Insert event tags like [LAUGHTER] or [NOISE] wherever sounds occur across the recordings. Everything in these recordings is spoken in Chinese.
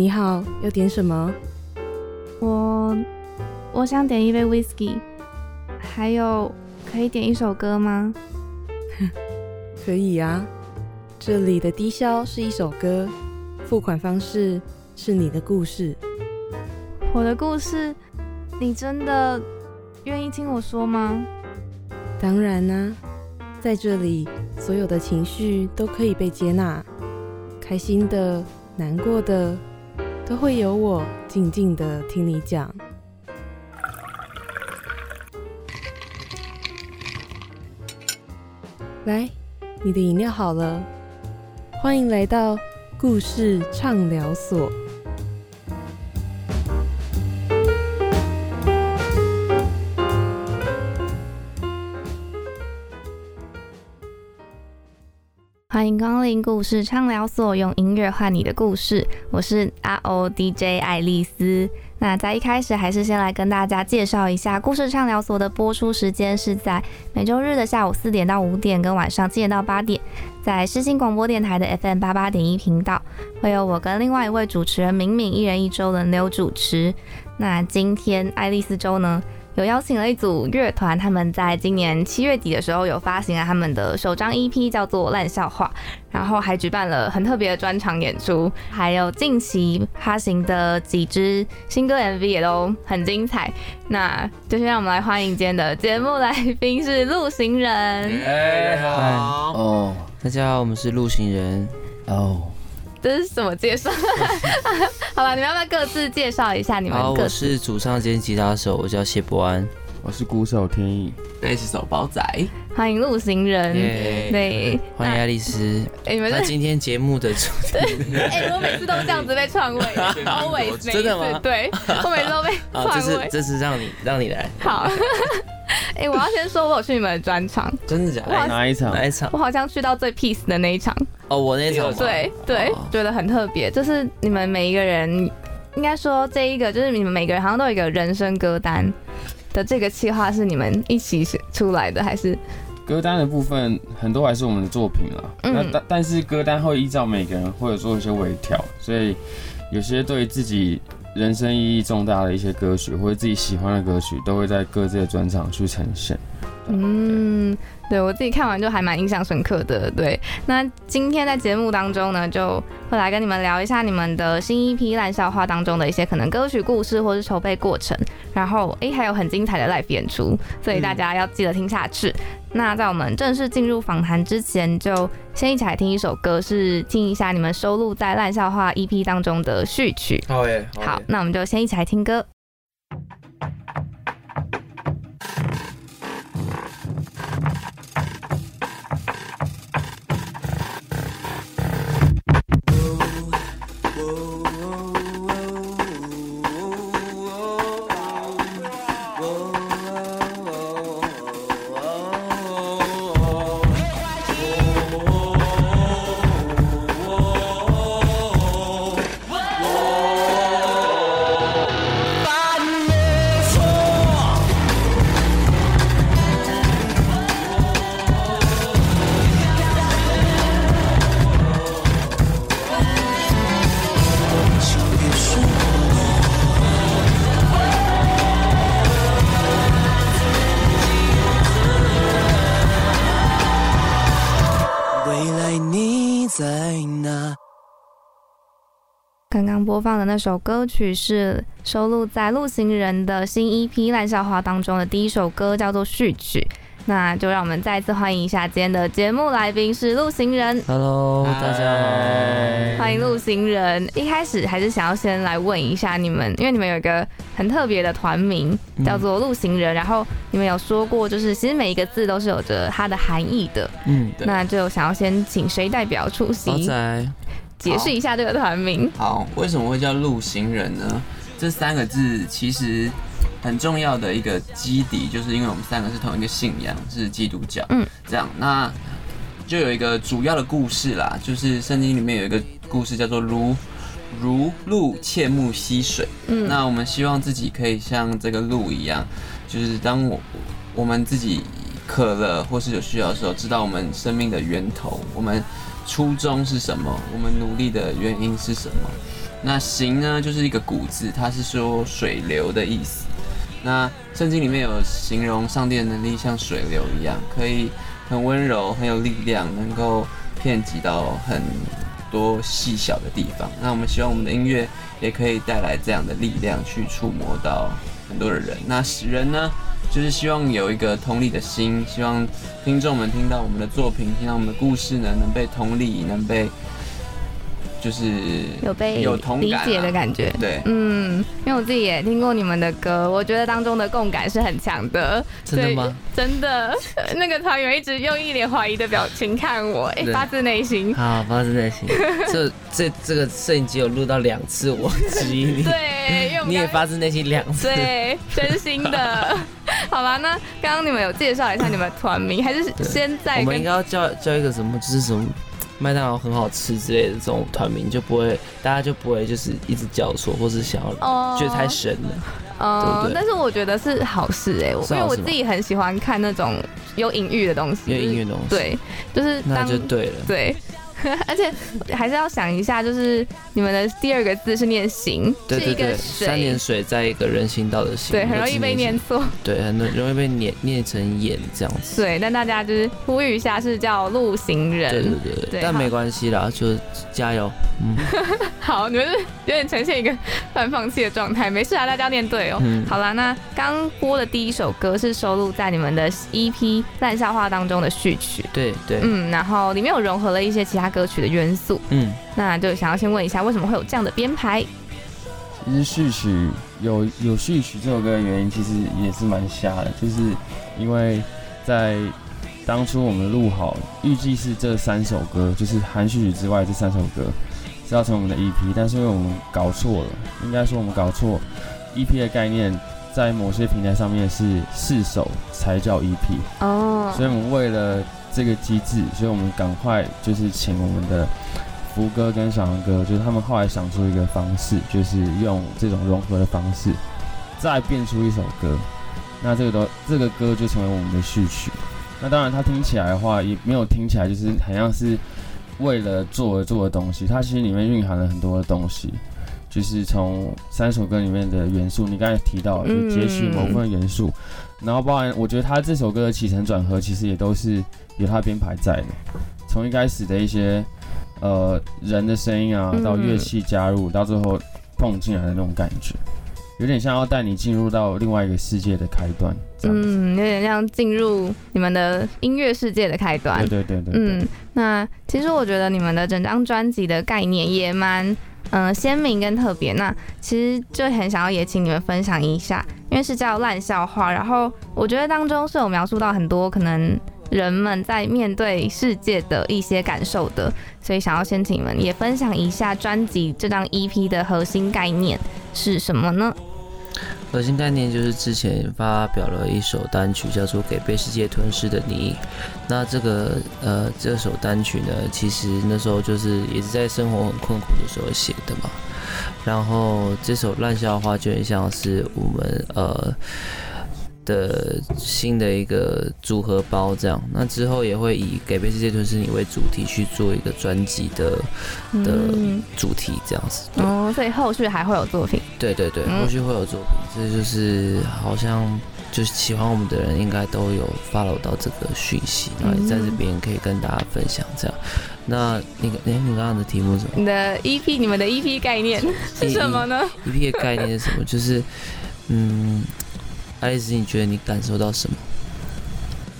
你好，要点什么？我我想点一杯 whisky，还有可以点一首歌吗？[LAUGHS] 可以啊，这里的低消是一首歌，付款方式是你的故事。我的故事，你真的愿意听我说吗？当然啦、在这里，所有的情绪都可以被接纳，开心的、难过的，都会有我静静的听你讲。来，你的饮料好了，欢迎来到故事畅聊所。欢迎光临故事畅聊所，用音乐换你的故事。我是 R O D J 爱丽丝。那在一开始，还是先来跟大家介绍一下故事畅聊所的播出时间是在每周日的下午四点到五点，跟晚上七点到八点，在世新广播电台的 FM 八八点一频道，会有我跟另外一位主持人敏敏一人一周轮流主持。那今天爱丽丝周呢？有邀请了一组乐团，他们在今年七月底的时候有发行了他们的首张 EP，叫做《烂笑话》，然后还举办了很特别的专场演出，还有近期发行的几支新歌 MV 也都很精彩。那就先让我们来欢迎今天的节目来宾是陆行人。哎，好，哦，大家好，我们是陆行人。哦，这是什么介绍？[LAUGHS] 好了，你们要不要各自介绍一下你们好，我自？是主唱兼吉他手，我叫谢伯安。我是鼓手天意，贝斯手宝仔，欢迎路行人。耶对，欢迎爱丽丝。哎、你们是那今天节目的主题 [LAUGHS] 哎、我每次都这样子被篡位，[LAUGHS] always 每一真的吗次，对我每次都被好，这篡位。次这次让你让你来，好，哎、我要先说，我有去你们的专场，真的假？哪一场？哪一场我？好像去到最 peace 的那一场，哦，我那场吗。对对哦，觉得很特别，就是你们每一个人，应该说这一个就是你们每个人好像都有一个人生歌单的这个计划是你们一起写出来的，还是歌单的部分很多还是我们的作品啦。嗯那但但是歌单会依照每个人或者做一些微调，所以有些对自己人生意义重大的一些歌曲，或者自己喜欢的歌曲，都会在各自的专场去呈现。嗯，对我自己看完就还蛮印象深刻的。对，那今天在节目当中呢，就会来跟你们聊一下你们的新一批烂笑话当中的一些可能歌曲故事或是筹备过程，然后诶还有很精彩的 live 演出，所以大家要记得听下去。那在我们正式进入访谈之前，就先一起来听一首歌，是听一下你们收录在烂笑话 EP 当中的序曲。好耶，好，那我们就先一起来听歌。刚刚播放的那首歌曲是收录在陆行人的新 EP《烂笑话》当中的第一首歌，叫做序曲。那就让我们再一次欢迎一下今天的节目来宾是陆行人，Hello，大家好。欢迎陆行人。一开始还是想要先来问一下你们，因为你们有一个很特别的团名叫做陆行人，然后你们有说过，就是其实每一个字都是有着它的含义的。嗯，那就想要先请谁代表出席仔，解释一下这个团名？好，为什么会叫路行人呢？这三个字其实很重要的一个基底，就是因为我们三个是同一个信仰，是基督教。嗯，这样那就有一个主要的故事啦，就是圣经里面有一个故事叫做如如鹿切木溪水。嗯，那我们希望自己可以像这个鹿一样，就是当我我们自己渴了或是有需要的时候，知道我们生命的源头，我们初衷是什么，我们努力的原因是什么。那行呢，就是一个古字，它是说水流的意思。那圣经里面有形容上帝的能力像水流一样，可以很温柔，很有力量，能够遍及到很多细小的地方。那我们希望我们的音乐也可以带来这样的力量，去触摸到很多的人。那使人呢，就是希望有一个同理的心，希望听众们听到我们的作品，听到我们的故事呢，能被同理，能被就是有被有同理解的感觉。对。嗯，因为我自己也听过你们的歌，我觉得当中的共感是很强的。真的吗？真的，那个团员一直用一脸怀疑的表情看我，哎、对发自内心。好，发自内心。[LAUGHS] 这这这个摄影机有录到两次，我质疑你，对，因为我们你也刚发自内心两次。对，真心的。[LAUGHS] 好吧，那刚刚你们有介绍一下你们的团名，还是先在跟我们应该要叫叫一个什么，就是什么麦当劳很好吃之类的这种团名，就不会大家就不会就是一直叫错，或是想要哦觉得太神了。嗯对不对但是我觉得是好事哎、我因为我自己很喜欢看那种有隐喻的东西，有隐喻的东西，，对，就是那就对了。对。[LAUGHS] 而且还是要想一下，就是你们的第二个字是念行，是一个对对对，三点水，在一个人行道的行，对，很容易被念念，错。对，很容易被念念成眼这样子。对，但大家就是呼吁一下，是叫路行人。对对对但没关系啦，就加油。嗯 [LAUGHS] 好，你们是有点呈现一个半放弃的状态，没事啊，大家念对哦。嗯，好啦，那刚播的第一首歌是收录在你们的 EP《烂笑话》当中的序曲，对对，嗯，然后里面有融合了一些其他歌曲的元素，嗯，那就想要先问一下，为什么会有这样的编排？其实序曲有有序曲这首歌的原因，其实也是蛮瞎的，就是因为在当初我们录好，预计是这三首歌，就是含序曲之外这三首歌是要成我们的 EP，但是因为我们搞错了，应该说我们搞错 EP 的概念，在某些平台上面是四首才叫 EP，哦。所以我们为了这个机制，所以我们赶快就是请我们的福哥跟小杨哥，就是他们后来想出一个方式，就是用这种融合的方式，再变出一首歌。那这个都这个歌就成为我们的序曲。那当然，它听起来的话，也没有听起来就是很像是为了做而做的东西，它其实里面蕴含了很多的东西。就是从三首歌里面的元素，你刚才提到，就截取某部分元素，然后包含我觉得他这首歌的起承转合，其实也都是有他编排在的。从一开始的一些呃人的声音啊，嗯到乐器加入，到最后蹦进来的那种感觉，有点像要带你进入到另外一个世界的开端。嗯，有点像进入你们的音乐世界的开端对。对对对对。嗯，那其实我觉得你们的整张专辑的概念也蛮嗯鲜明跟特别。那其实就很想要也请你们分享一下，因为是叫烂笑话，然后我觉得当中是有描述到很多可能人们在面对世界的一些感受的，所以想要先请你们也分享一下专辑这张 EP 的核心概念是什么呢？核心概念就是之前发表了一首单曲，叫做《给被世界吞噬的你》。那这个呃这首单曲呢，其实那时候就是也是在生活很困苦的时候写的嘛。然后这首烂笑话就很像是我们呃的新的一个组合包这样。那之后也会以《给被世界吞噬你》为主题去做一个专辑的的嗯，主题这样子。哦，所以后续还会有作品。对对对，嗯后续会有作品，这就是好像就是喜欢我们的人应该都有 follow 到这个讯息，然后也在这边可以跟大家分享这样。那那个，哎，你刚刚的题目是什么你的 EP，你们的 EP 概念是什么呢？？[LAUGHS] EP 的概念是什么？就是，嗯，爱丽丝，你觉得你感受到什么？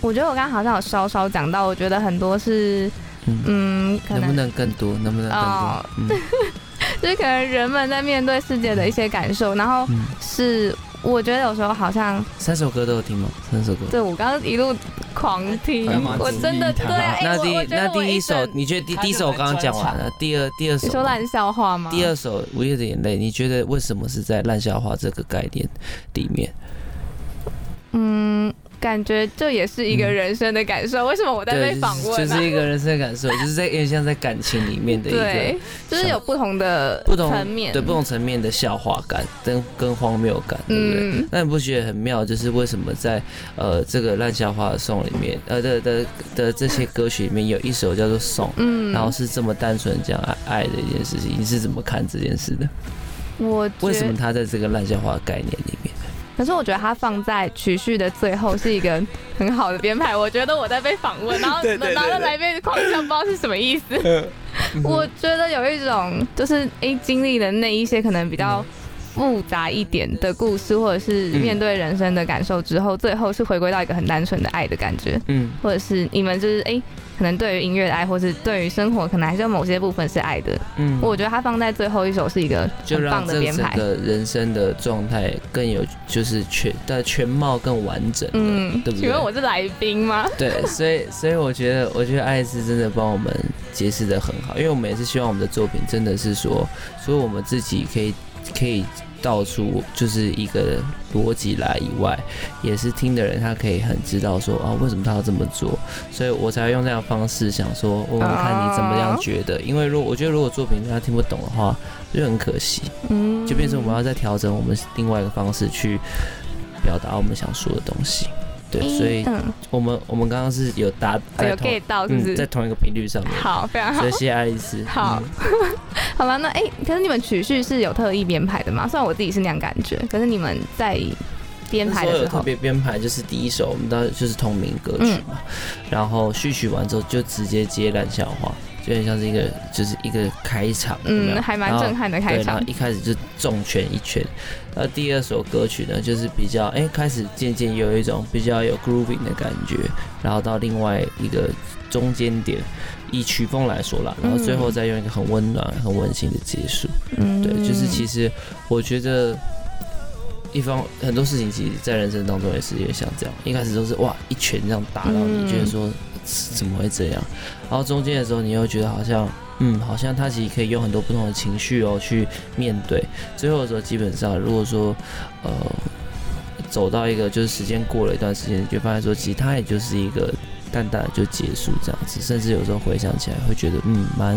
我觉得我刚刚好像有稍稍讲到，我觉得很多是，嗯，嗯，可能不能能更多？能不能更哦多？嗯 [LAUGHS] 就是可能人们在面对世界的一些感受，然后嗯，是我觉得有时候好像，三首歌都有听吗？三首歌。对我刚刚一路狂听我真的对啊，哎那第那第一首，你觉得第第一首我刚刚讲完了，第二第二首？你说烂笑话吗？第二首《午夜的眼泪》，你觉得为什么是在烂笑话这个概念里面？嗯，感觉这也是一个人生的感受。为什么我在被，访问、啊？就是就是一个人生的感受，就是在有点像在感情里面的一对个，就是有不同的不同层面，对不同层面的笑话感跟跟荒谬感，对不对？嗯那你不觉得很妙？就是为什么在呃这个烂笑话的颂里面，呃的的的这些歌曲里面有一首叫做《颂》，嗯，然后是这么单纯讲爱爱的一件事情，你是怎么看这件事的？我为什么他在这个烂笑话概念里面？可是我觉得它放在曲序的最后是一个很好的编排。我觉得我在被访问，然后 [LAUGHS] 对对对然后来宾狂笑，不知道是什么意思。[LAUGHS] 我觉得有一种就是诶经历了那一些可能比较复杂一点的故事，或者是面对人生的感受之后，最后是回归到一个很单纯的爱的感觉，嗯，或者是你们就是诶可能对于音乐的爱，或是对于生活，可能还是有某些部分是爱的。嗯我觉得他放在最后一首是一个就很棒的编排。个人生的状态更有，就是全的全貌更完整了，嗯，对不对？请问我是来宾吗？[LAUGHS] 对，所以所以我觉得，我觉得爱是真的帮我们解释的很好，因为我们也是希望我们的作品真的是说，所以我们自己可以可以道出就是一个逻辑来以外，也是听的人他可以很知道说啊为什么他要这么做，所以我才会用这样的方式想说，我们看你怎么样觉得，因为如果我觉得如果作品他听不懂的话，就很可惜，嗯，就变成我们要再调整我们另外一个方式去表达我们想说的东西。对，所以嗯，我们我们刚刚是有达有同 get 到是不嗯，是？在同一个频率上面。好，非常好所以。谢谢爱丽丝。好嗯 [LAUGHS] 好了，那哎、可是你们曲序是有特意编排的吗？虽然我自己是那样感觉，可是你们在编排的时候特，别编排，就是第一首我们当时就是同名歌曲嘛，然后序曲完之后就直接接烂笑话，就很像是一个就是一个开场，嗯，还蛮震。撼的开场对，然场后。一开始就重拳一拳，那第二首歌曲呢，就是比较哎、开始渐渐有一种比较有 grooving 的感觉，然后到另外一个中间点，以曲风来说啦，然后最后再用一个很温暖、很温馨的结束。嗯对，就是其实我觉得一方很多事情，其实在人生当中也是有点像这样，一开始都是哇一拳这样打到你，嗯觉得说怎么会这样，然后中间的时候你又觉得好像。嗯，好像他其实可以用很多不同的情绪哦去面对。最后的时候，基本上如果说，呃，走到一个就是时间过了一段时间，就发现说，其实他也就是一个淡淡的就结束这样子，甚至有时候回想起来会觉得，嗯，蛮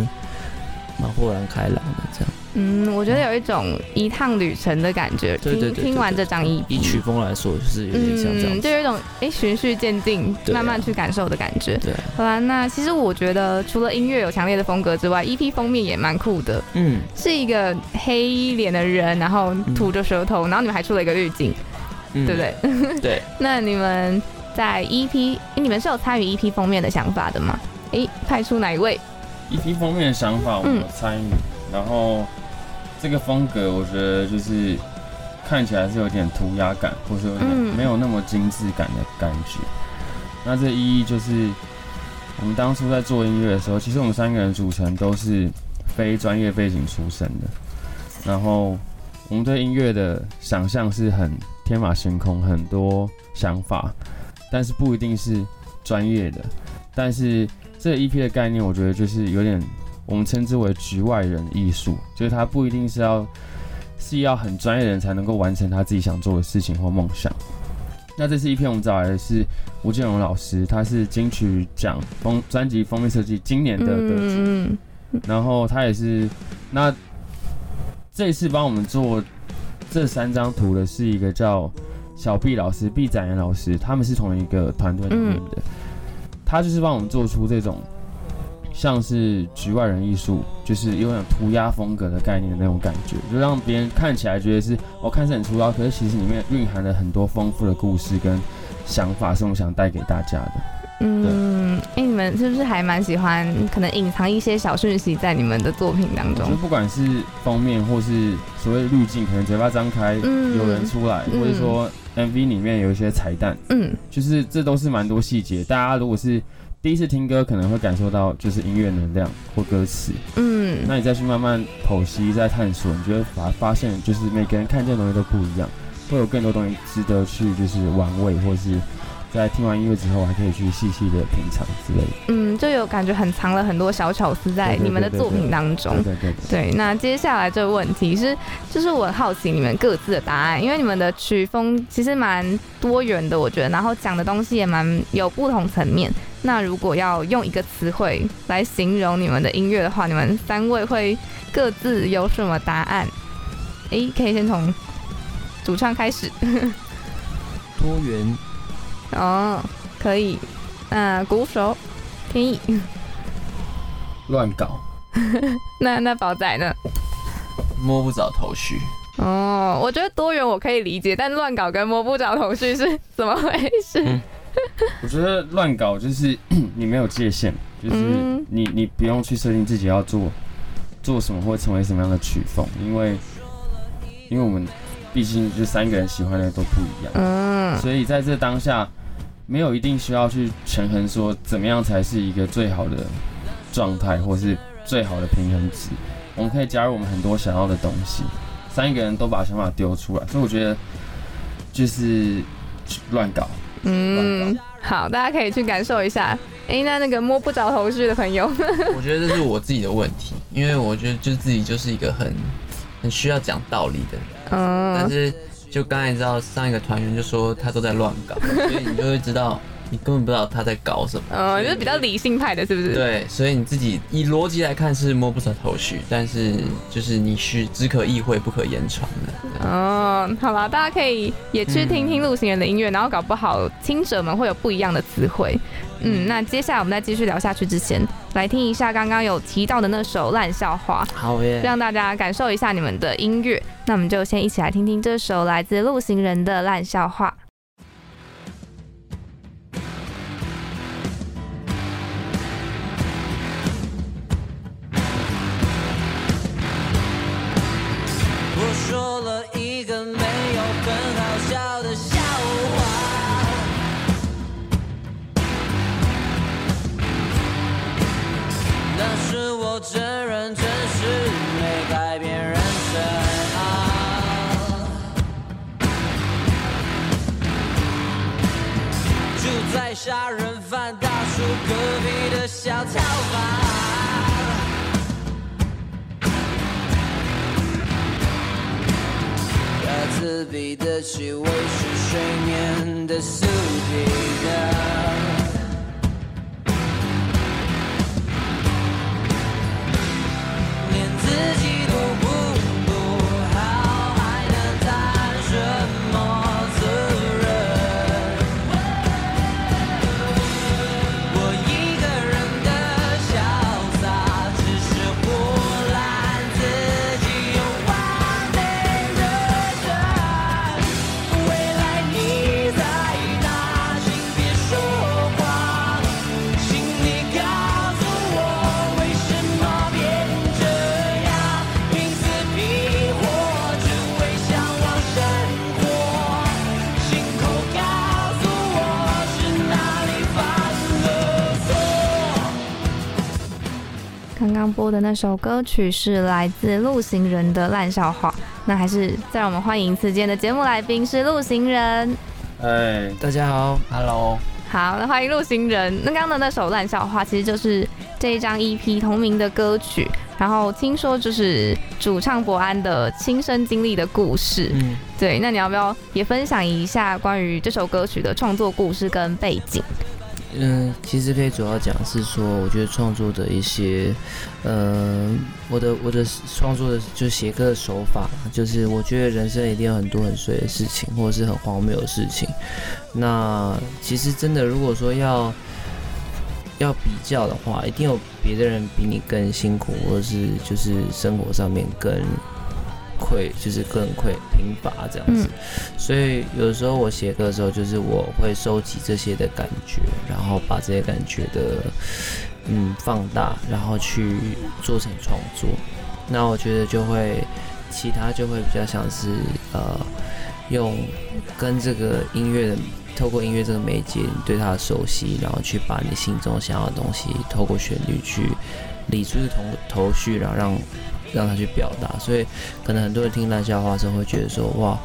蛮豁然开朗的这样。嗯，我觉得有一种一趟旅程的感觉。对对对对听听完这张 EP，以曲风来说，就是有点像这样嗯，就有一种哎循序渐进，啊慢慢去感受的感觉。对啊，好啦，那其实我觉得除了音乐有强烈的风格之外，EP 封面也蛮酷的，嗯，是一个黑脸的人，然后吐着舌头，然后你们还出了一个滤镜，嗯对不？对？对，[LAUGHS] 那你们在 EP，诶你们是有参与 EP 封面的想法的吗？哎，派出哪一位？EP 封面的想法我们有参与，然后这个风格我觉得就是看起来是有点涂鸦感，或是有点嗯没有那么精致感的感觉。那这意义就是我们当初在做音乐的时候，其实我们三个人组成都是非专业背景出身的，然后我们对音乐的想象是很天马行空，很多想法，但是不一定是专业的，但是。这一 EP 的概念，我觉得就是有点我们称之为局外人艺术，就是他不一定是要是要很专业的人才能够完成他自己想做的事情或梦想。那这次一篇我们找来的是吴建荣老师，他是金曲奖封专辑封面设计今年的得主，嗯然后他也是那这次帮我们做这三张图的是一个叫小毕老师、毕展言老师，他们是同一个团队里面的。他就是帮我们做出这种像是局外人艺术，就是有点涂鸦风格的概念的那种感觉，就让别人看起来觉得是我看似很粗糙，可是其实里面蕴含了很多丰富的故事跟想法，是我们想带给大家的。嗯，哎、你们是不是还蛮喜欢可能隐藏一些小讯息在你们的作品当中就？不管是封面或是所谓滤镜，可能嘴巴张开嗯有人出来，嗯或者说 MV 里面有一些彩蛋，嗯就是这都是蛮多细节。大家如果是第一次听歌，可能会感受到就是音乐能量或歌词，嗯。那你再去慢慢剖析、再探索，你就会发发现，就是每个人看见的东西都不一样，会有更多东西值得去就是玩味或是在听完音乐之后，还可以去细细的品尝之类的。嗯，就有感觉很藏了很多小巧思在你们的作品当中。对对对对，对，那接下来这个问题是，就是我很好奇你们各自的答案，因为你们的曲风其实蛮多元的，我觉得，然后讲的东西也蛮有不同层面。那如果要用一个词汇来形容你们的音乐的话，你们三位会各自有什么答案？诶，可以先从主唱开始 [LAUGHS] 多元哦，可以。那鼓手天意，乱搞。[LAUGHS] 那那宝仔呢？摸不着头绪。哦，我觉得多元我可以理解，但乱搞跟摸不着头绪是怎么回事？嗯我觉得乱搞就是 [CLEARS THROAT] 你没有界限，就是嗯你你不用去设定自己要做做什么或成为什么样的曲风，因为因为我们毕竟就三个人喜欢的都不一样，嗯所以在这当下没有一定需要去权衡说怎么样才是一个最好的状态或是最好的平衡值，我们可以加入我们很多想要的东西，三个人都把想法丢出来，所以我觉得就是乱搞。嗯，好，大家可以去感受一下。诶，那那个摸不着头绪的朋友，[LAUGHS] 我觉得这是我自己的问题，因为我觉得就自己就是一个很很需要讲道理的人，嗯。但嗯，是就刚才知道上一个团员就说他都在乱搞，[LAUGHS] 所以你就会知道你根本不知道他在搞什么。呃，就是比较理性派的，是不是？，对，所以你自己以逻辑来看是摸不着头绪，但是就是你是只可意会不可言传的。哦，好了，大家可以也去听听陆行人的音乐，然后搞不好听者们会有不一样的词汇。嗯，那接下来我们再继续聊下去之前，来听一下刚刚有提到的那首烂笑话，好耶，让大家感受一下你们的音乐。那我们就先一起来听听这首来自路行人的烂笑话。真人真事没改变人生啊。住在杀人犯大叔隔壁的小套房。他自闭的气味是睡眠的宿敌的。播的那首歌曲是来自陆行人的烂笑话。那还是再让我们欢迎此间的节目来宾是陆行人。哎，大家好，Hello，好，那欢迎陆行人。那刚刚的那首烂笑话，其实就是这一张 EP 同名的歌曲。然后听说就是主唱伯安的亲身经历的故事。嗯，对，那你要不要也分享一下关于这首歌曲的创作故事跟背景？嗯，其实可以主要讲是说，我觉得创作的一些，呃，我的我的创作的就写歌的手法，就是我觉得人生一定有很多很碎的事情，或者是很荒谬的事情。那其实真的，如果说要要比较的话，一定有别的人比你更辛苦，或者是就是生活上面更匮，就是更匮贫乏这样子。嗯所以有的时候我写歌的时候，就是我会收集这些的感觉，然后把这些感觉的嗯放大，然后去做成创作。那我觉得就会，其他就会比较像是呃，用跟这个音乐的，透过音乐这个媒介，你对它的熟悉，然后去把你心中想要的东西，透过旋律去理出一个头头绪，然后让让他去表达。所以可能很多人听烂笑话的时候会觉得说，哇。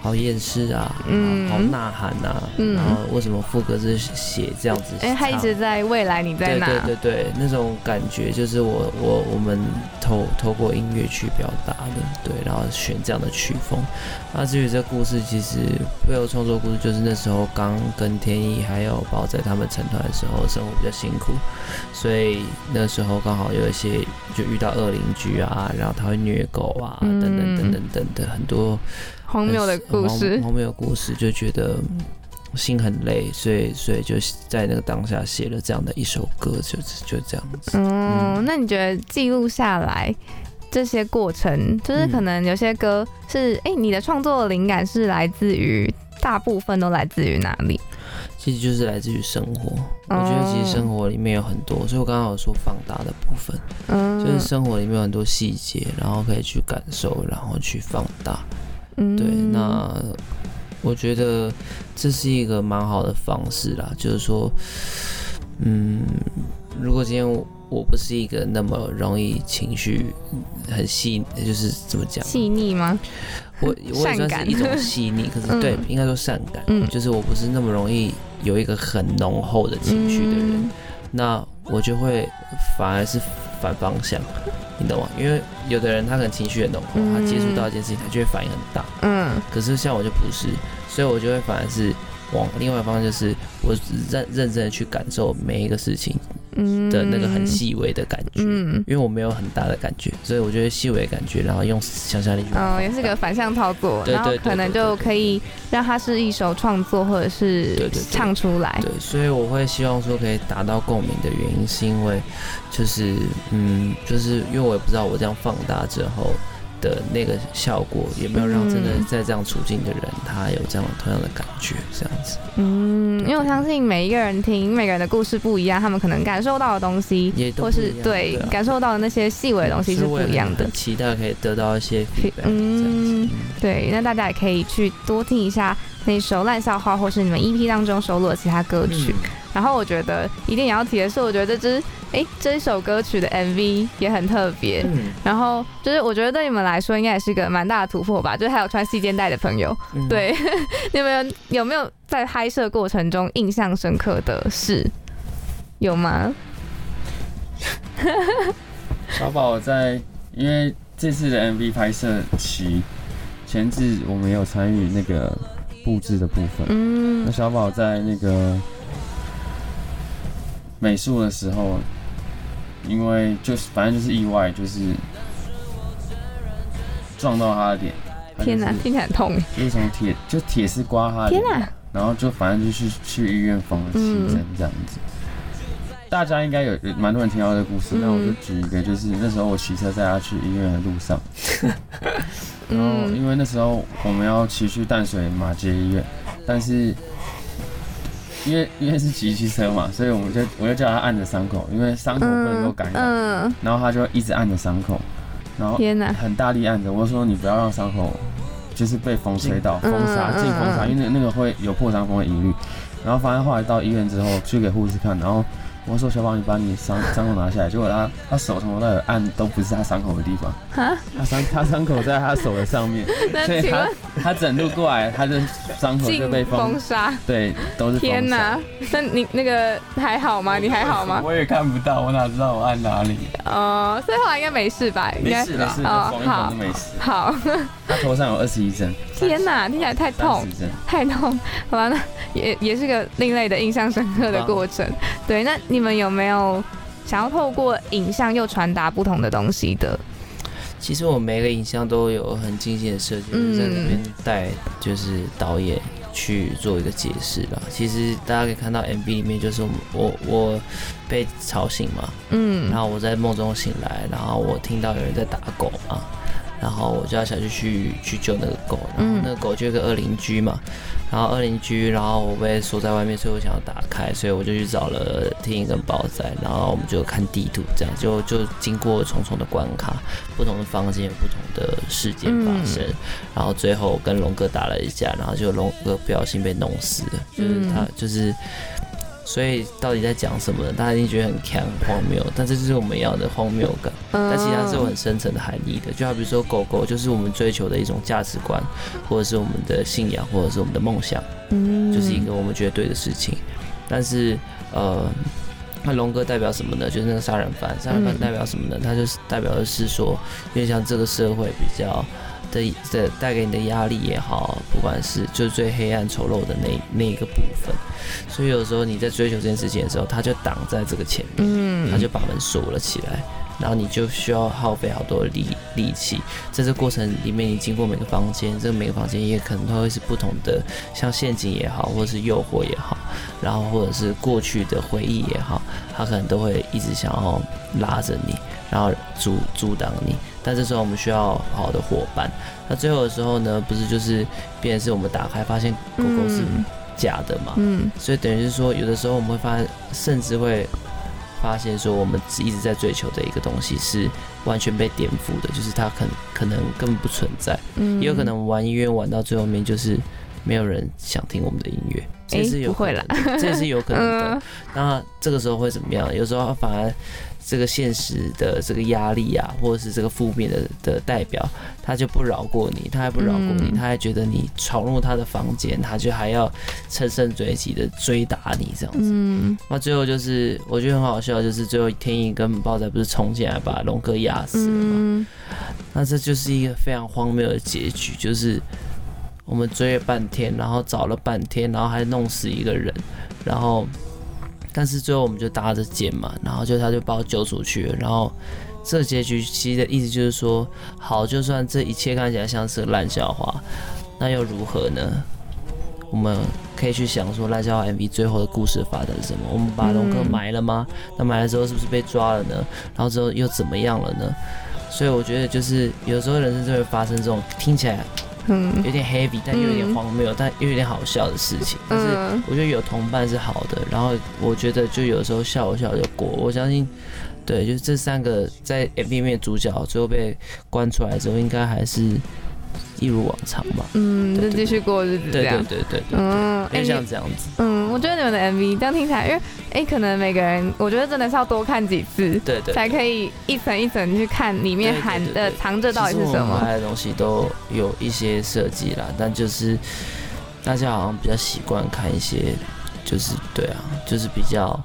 好厌世啊，嗯好好呐喊啊，嗯然后为什么副歌是写这样子唱？哎，他一直在未来你在对哪？对对对，那种感觉就是我我我们透透过音乐去表达的，对，然后选这样的曲风。那至于这故事，其实背后创作故事就是那时候刚跟天意还有宝仔他们成团的时候，生活比较辛苦，所以那时候刚好有一些就遇到恶邻居啊，然后他会虐狗啊，等等等等等等的很多荒谬的故事荒。荒谬的故事，就觉得嗯心很累，所以所以就在那个当下写了这样的一首歌，就就这样子。嗯，那你觉得记录下来这些过程，就是可能有些歌是，哎、你的创作灵感是来自于，大部分都来自于哪里？其实就是来自于生活，我哦觉得其实生活里面有很多，所以我刚刚有说放大的部分，嗯，就是生活里面有很多细节，然后可以去感受，然后去放大。嗯。对，那我觉得这是一个蛮好的方式啦，就是说，嗯，如果今天我我不是一个那么容易情绪很细，就是怎么讲，细腻吗？我我也算是一种细腻，可是嗯。对，应该说善感，嗯。就是我不是那么容易有一个很浓厚的情绪的人，嗯。那我就会反而是反方向，你懂吗？因为有的人他可能情绪很浓厚，嗯他接触到一件事情，他就会反应很大。嗯可是像我就不是，所以我就会反而是往另外一方向，就是我认认真的去感受每一个事情嗯的那个很，细微的感觉，嗯，因为我没有很大的感觉，所以我觉得细微的感觉，然后用想象力去嗯，也是个反向操作，然后对对对可能就可以让它是一首创作，或者是唱出来。对，所以我会希望说可以达到共鸣的原因，是因为就是嗯，就是因为我也不知道我这样放大之后的那个效果有没有让真的嗯。在这样处境的人，他有这样同样的感觉，这样子。嗯，因为我相信每一个人听每个人的故事不一样，他们可能感受到的东西，或是对啊感受到的那些细微的东西是不一样的。期待可以得到一些 [LAUGHS] 嗯嗯对，那大家也可以去多听一下那首《烂笑话》，或是你们 EP 当中收录的其他歌曲。然后我觉得一定也要提的是，我觉得这支哎这一首歌曲的 MV 也很特别。嗯然后就是我觉得对你们来说应该也是个蛮大的突破吧，就是还有穿细肩带的朋友，嗯对，[LAUGHS] 你们有有没有在拍摄过程中印象深刻的事？有吗？[LAUGHS] 小宝在因为这次的 MV 拍摄期前置，我们有参与那个布置的部分。嗯那小宝在那个美术的时候，因为就是反正就是意外，就是撞到他的脸。他就是天哪，听起来很痛。就是从铁就铁丝刮他的天然后就反正就去去医院缝了七针这样子。大家应该有有蛮多人听到这个故事，嗯那我就举一个，就是那时候我骑车载他去医院的路上，[LAUGHS] 然后嗯因为那时候我们要骑去淡水马街医院，但是因为因为是骑机车嘛，所以我们就我就叫他按着伤口，因为伤口不能够感染，嗯，然后他就一直按着伤口，然后很大力按着，我就说你不要让伤口就是被风吹到，嗯风沙嗯进风沙，嗯因为那个那个会有破伤风的疑虑。然后发现后来到医院之后去给护士看，然后我说小宝你把你伤伤口拿下来，结果他他手从头到尾按都不是他伤口的地方，哈，他伤他伤口在他手的上面，[LAUGHS] 那所以他他整路过来，他的伤口就被风风沙？对都是。天哪，那你那个还好吗？你还好吗？[LAUGHS] 我也看不到，我哪知道我按哪里？哦，所以后来应该没事吧？应该没事啦没事，哦缝一缝就没事。好。[LAUGHS] 他头上有二十一针，天哪，听起来太痛。太痛。好吧，那也也是个另类的印象深刻的过程。对，那你们有没有想要透过影像又传达不同的东西的？其实我每个影像都有很精心的设计，嗯就是在那边带就是导演去做一个解释吧。其实大家可以看到 MV 里面，就是我我我被吵醒嘛，嗯然后我在梦中醒来，然后我听到有人在打狗嘛，然后我就要下去去去救那个狗，然后嗯那个狗就有个二邻居嘛，然后二邻居，然后我被锁在外面，所以我想要打开，所以我就去找了天一跟宝仔，然后我们就看地图，这样就就经过重重的关卡，不同的房间有不同的事件发生，然后最后跟龙哥打了一架，然后就龙哥不小心被弄死了，就是他就是。所以到底在讲什么呢？大家一定觉得很 can 荒谬，但这就是我们要的荒谬感。嗯但其实它是有很深层的含义的，就好比说狗狗就是我们追求的一种价值观，或者是我们的信仰，或者是我们的梦想，嗯就是一个我们觉得对的事情。但是呃，那龙哥代表什么呢？就是那个杀人犯，杀人犯嗯代表什么呢？他就是代表的是说，因为像这个社会比较。的的带给你的压力也好，不管是就是最黑暗丑陋的那那一个部分，所以有时候你在追求这件事情的时候，它就挡在这个前面，嗯他就把门锁了起来，然后你就需要耗费好多力力气。在这过程里面，你经过每个房间，这个每个房间也可能都会是不同的，像陷阱也好，或者是诱惑也好，然后或者是过去的回忆也好，他可能都会一直想要拉着你，然后阻阻挡你。但这时候我们需要好的伙伴。那最后的时候呢，不是就是变成是我们打开发现狗狗是嗯假的嘛？嗯所以等于是说，有的时候我们会发现，甚至会发现说，我们一直在追求的一个东西是完全被颠覆的，就是它可能可能根本不存在，嗯也有可能玩音乐玩到最后面就是没有人想听我们的音乐，这是有不会啦可能的，这是有可能的 [LAUGHS] 嗯。那这个时候会怎么样？有时候反而这个现实的这个压力啊，或者是这个负面的的代表，他就不饶过你，他还不饶过你，嗯他还觉得你闯入他的房间，他就还要乘胜追击的追打你这样子。嗯那最后就是我觉得很好笑，就是最后天意跟豹仔不是冲进来把龙哥压死了吗？嗯那这就是一个非常荒谬的结局，就是我们追了半天，然后找了半天，然后还弄死一个人，然后但是最后我们就搭着剑嘛，然后就他就把我救出去了，然后这结局其实的意思就是说，好，就算这一切看起来像是个烂笑话，那又如何呢？我们可以去想说烂笑话 MV 最后的故事发展是什么？我们把龙哥埋了吗？那埋了之后是不是被抓了呢？然后之后又怎么样了呢？所以我觉得就是有时候人生就会发生这种听起来嗯有点 heavy，但又有点嗯荒谬，但又有点好笑的事情。但是嗯我觉得有同伴是好的，然后我觉得就有时候笑一笑就过。我相信，对，就是这三个在 MV 里面主角最后被关出来之后，应该还是一如往常吧。嗯，就继续过日子这对对。对对对，嗯，哎就你像这样子。嗯，我觉得你们的 MV 这样听起来，因为哎，可能每个人，我觉得真的是要多看几次，对对，才可以一层一层去看里面含的藏着到底是什么。实我们拍的东西都有一些设计啦，但就是大家好像比较习惯看一些，就是对啊，就是比较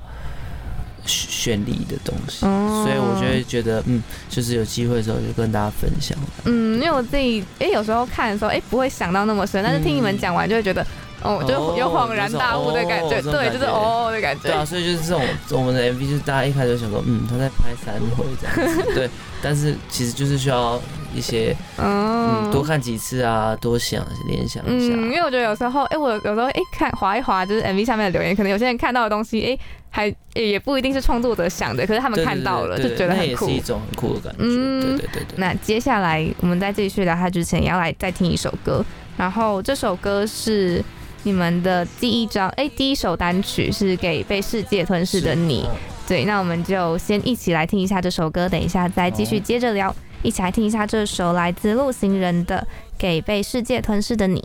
绚丽的东西，哦。所以我就会觉得，嗯，就是有机会的时候就跟大家分享。嗯，因为我自己哎，有时候看的时候哎，不会想到那么深，但是听你们讲完就会觉得，哦，就有恍然大悟的感觉，哦对，就是哦的感觉。对啊，所以就是这种我们的 MV，就是大家一开始就想说，嗯，他在拍三回这样子，[LAUGHS] 对，但是其实就是需要一些，嗯，多看几次啊，多想联想一下。嗯，因为我觉得有时候，哎、我有有时候，哎、看划一划，就是 MV 下面的留言，可能有些人看到的东西，哎、还、诶也不一定是创作者想的，可是他们看到了，就觉得很酷那也是。一种很酷的感觉。嗯对对对对。那接下来我们在继续聊他之前，也要来再听一首歌，然后这首歌是你们的第一张，哎、第一首单曲是给被世界吞噬的你。嗯对，那我们就先一起来听一下这首歌，等一下再继续接着聊，一起来听一下这首来自陆行人的《给被世界吞噬的你》。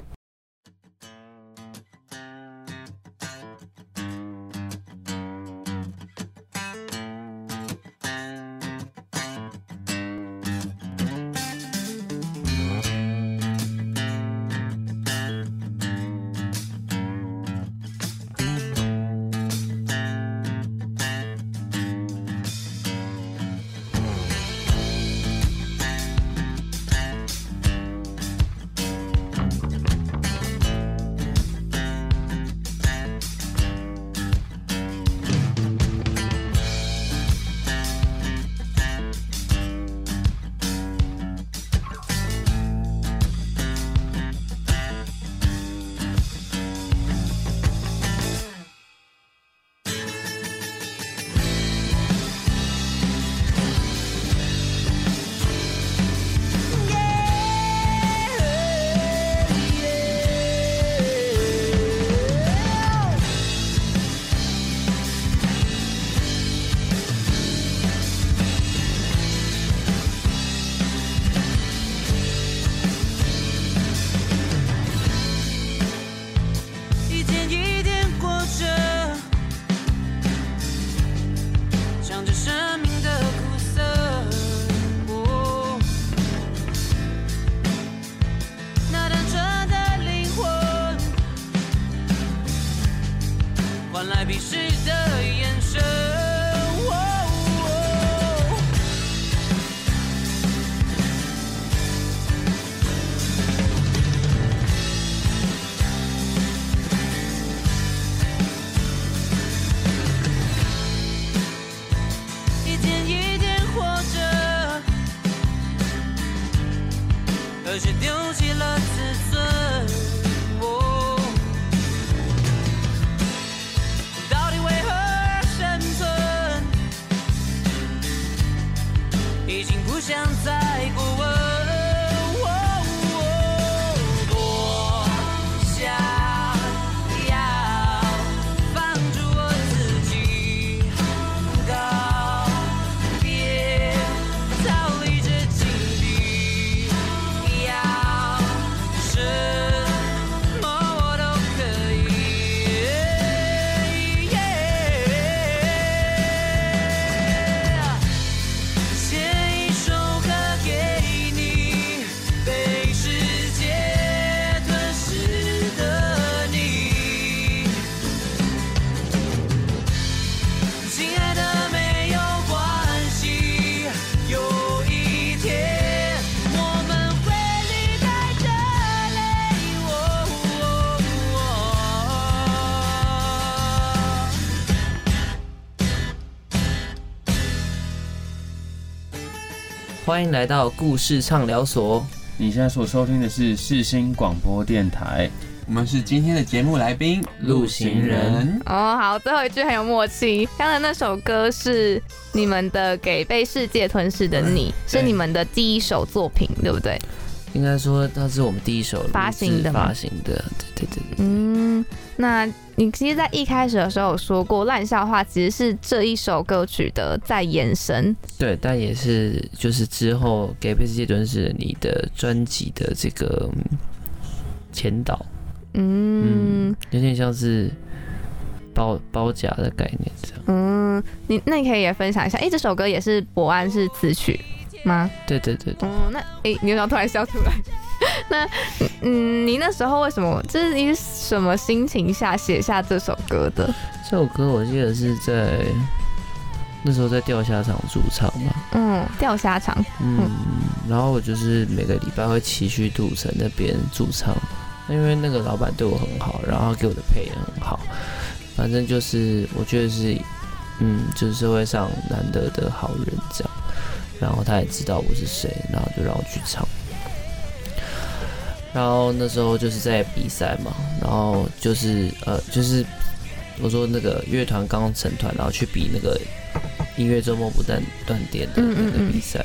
欢迎来到故事畅聊所。你现在所收听的是世新广播电台，我们是今天的节目来宾，路行人。哦，好，最后一句很有默契。刚才那首歌是你们的《给被世界吞噬的你》，是你们的第一首作品，对不对？应该说它是我们第一首发行的吗发行的，对对对对。嗯，那你其实，在一开始的时候有说过，《烂笑话》其实是这一首歌曲的在延伸。对，但也是就是之后给被世界吞噬的你的专辑的这个嗯前导，嗯嗯，有点像是包包夹的概念这样。嗯，你那你可以也分享一下，哎、这首歌也是伯安是词曲吗？对对对对，哦，那哎、你为什么突然笑出来？[LAUGHS] 那嗯，你那时候为什么？就是你是什么心情下写下这首歌的？这首歌我记得是在那时候在钓虾场驻唱吧，嗯，钓虾场。嗯，然后我就是每个礼拜会骑去渡城那边驻唱，因为那个老板对我很好，然后给我的配也很好，反正就是我觉得是，嗯，就是社会上难得的好人这样，然后他也知道我是谁，然后就让我去唱。然后那时候就是在比赛嘛，然后就是呃，就是我说那个乐团刚成团，然后去比那个音乐周末不断断电的那个比赛，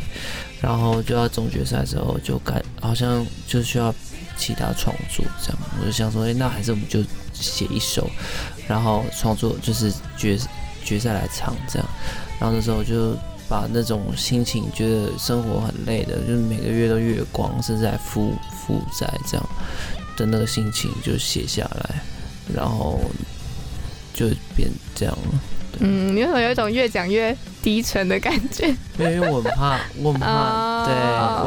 然后就要总决赛的时候就感好像就需要其他创作这样，我就想说，哎、那还是我们就写一首，然后创作就是决决赛来唱这样，然后那时候就把那种心情，觉得生活很累的，就是每个月都月光，甚至还负负债这样的那个心情就写下来，然后就变这样了。嗯，你为什么有一种越讲越低沉的感觉？因为我很怕，我很怕，哦 [LAUGHS] 对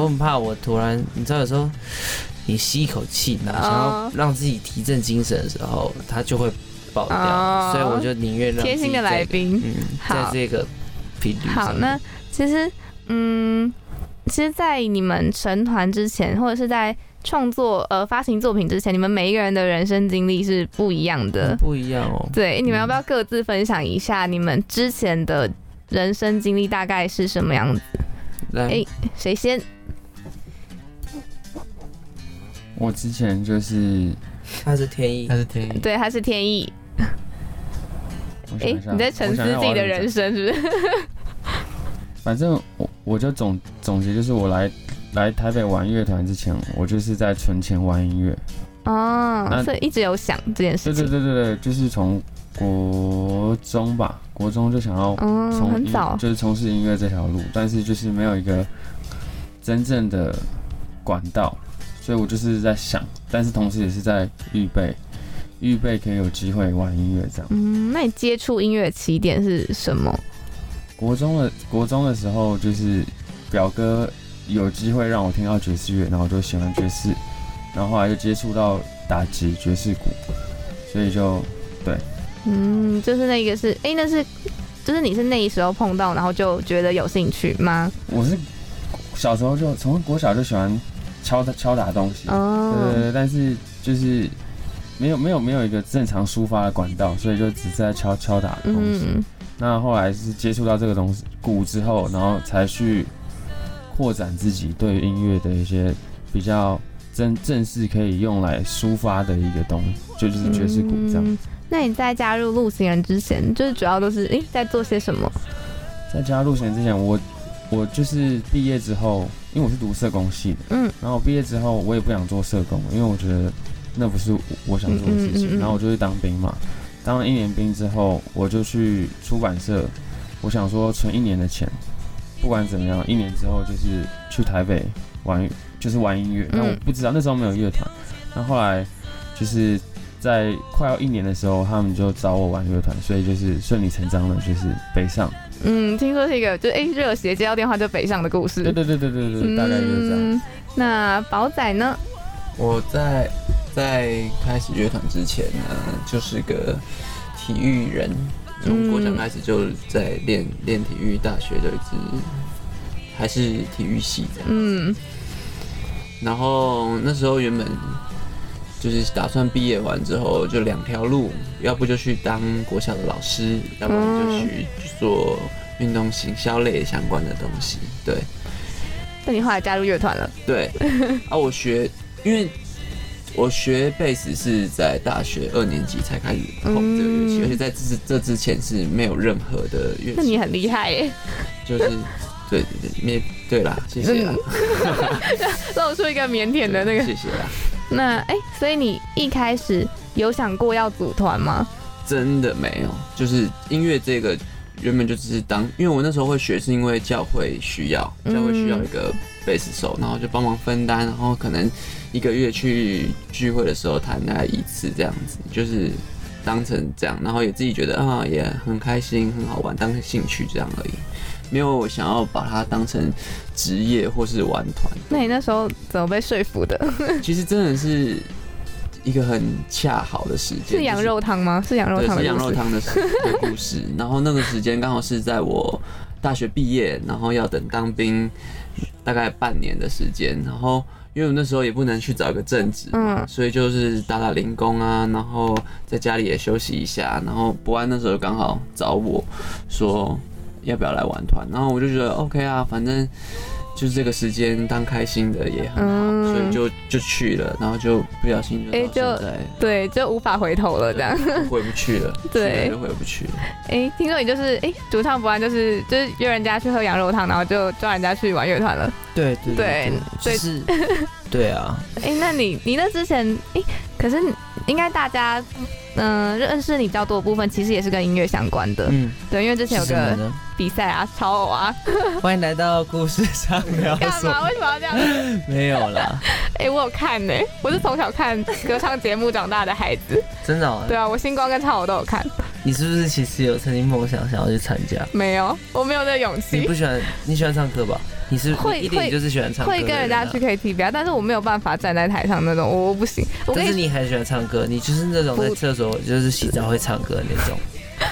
我很怕，我突然，你知道，有时候你吸一口气，你想要哦让自己提振精神的时候，它就会爆掉，哦所以我就宁愿让贴心的来宾。嗯，在这个频率好，那其实，嗯，其实，在你们成团之前，或者是在创作呃发行作品之前，你们每一个人的人生经历是不一样的。不一样哦。对，你们要不要各自分享一下你们之前的人生经历大概是什么样子？来，哎谁先？我之前就是他是天意他，是天意，对，他是天意。哎、你在沉思自己的人生是不是？[LAUGHS] 反正我我就总总结就是我来来台北玩乐团之前，我就是在存钱玩音乐。哦，所以一直有想这件事对情。对对对对，就是从国中吧，国中就想要嗯，从音很早。就是从事音乐这条路，但是就是没有一个真正的管道，所以我就是在想，但是同时也是在预备，预备可以有机会玩音乐这样。嗯，那你接触音乐起点是什么？国中的国中的时候，就是表哥有机会让我听到爵士乐，然后我就喜欢爵士，然后后来就接触到打击爵士鼓，所以就对嗯，就是那个是，哎、那是，就是你是那时候碰到，然后就觉得有兴趣吗？我是小时候就从国小就喜欢敲打敲打东西，哦，呃，但是就是没有没有没有一个正常抒发的管道，所以就只是在敲敲打东西。嗯，那后来是接触到这个东西鼓之后，然后才去扩展自己对音乐的一些比较正正式可以用来抒发的一个东西，就就是爵士鼓这样。嗯那你在加入陆行人之前，就是主要都是诶、在做些什么？在加入行人之前，我我就是毕业之后，因为我是读社工系的，嗯然后我毕业之后我也不想做社工，因为我觉得那不是我我想做的事情。嗯嗯嗯嗯然后我就去当兵嘛，当了一年兵之后，我就去出版社，我想说存一年的钱，不管怎么样，一年之后就是去台北玩，就是玩音乐。那我嗯不知道那时候没有乐团，那后后来就是在快要一年的时候，他们就找我玩乐团，所以就是顺理成章的，就是北上。嗯，听说是一个就诶热血接到电话就北上的故事。对对对对对对，大概就是这样。嗯。那宝仔呢？我在在开始乐团之前呢，就是个体育人，从国小开始就在练练体育，大学的一直还是体育系这样。嗯然后那时候原本就是打算毕业完之后就两条路，要不就去当国小的老师，要不然就去做运动行销类相关的东西。对那你后来加入乐团了？对，[LAUGHS] 啊，我学，因为我学贝斯是在大学二年级才开始碰这个乐器，嗯而且在这这之前是没有任何的乐器，那你很厉害耶，就是对对对，没对啦，谢谢啦，[LAUGHS] 露出一个腼腆的那个。谢谢啦。那哎、所以你一开始有想过要组团吗？真的没有，就是音乐这个原本就只是当，因为我那时候会学是因为教会需要，嗯教会需要一个贝斯手，然后就帮忙分担，然后可能一个月去聚会的时候谈大概一次这样子，就是当成这样，然后也自己觉得啊也很开心很好玩，当兴趣这样而已，没有想要把它当成职业或是玩团。那你那时候怎么被说服的？[LAUGHS] [LAUGHS] 其实真的是一个很恰好的时间，是羊肉汤吗？是羊肉，汤的是羊肉汤的 [LAUGHS] 故事。然后那个时间刚好是在我大学毕业，然后要等当兵大概半年的时间。然后因为我那时候也不能去找一个正职，嗯所以就是打打零工啊，然后在家里也休息一下。然后博安那时候刚好找我说要不要来玩团，然后我就觉得 OK 啊，反正。就是这个时间当开心的也很好，嗯所以就就去了，然后就不小心就哎就。对，就无法回头了这样。就回不去了，[LAUGHS] 对就回不去了。哎、听说你就是哎、主唱不然就是就是约人家去喝羊肉汤，然后就抓人家去玩乐团了。对对对是对啊，[LAUGHS] 哎、那你你那之前哎、可是应该大家嗯、认识你比较多的部分，其实也是跟音乐相关的。嗯，对，因为之前有个？比赛啊，超偶啊，[LAUGHS] 欢迎来到故事上聊干。嘛？为什么要这样？[LAUGHS] 没有啦，[LAUGHS] 哎、我有看呢、我是从小看歌唱节目长大的孩子。真的、哦。对啊，我星光跟超偶都有看。你是不是其实有曾经梦想想要去参加？没有，我没有那个勇气你不。喜欢，你喜欢唱歌吧？你是会一点就是喜欢唱歌的会跟人家啊去 KTV 啊，但是我没有办法站在台上那种，我我不行。我，但是你还喜欢唱歌，你就是那种在厕所就是洗澡会唱歌的那种，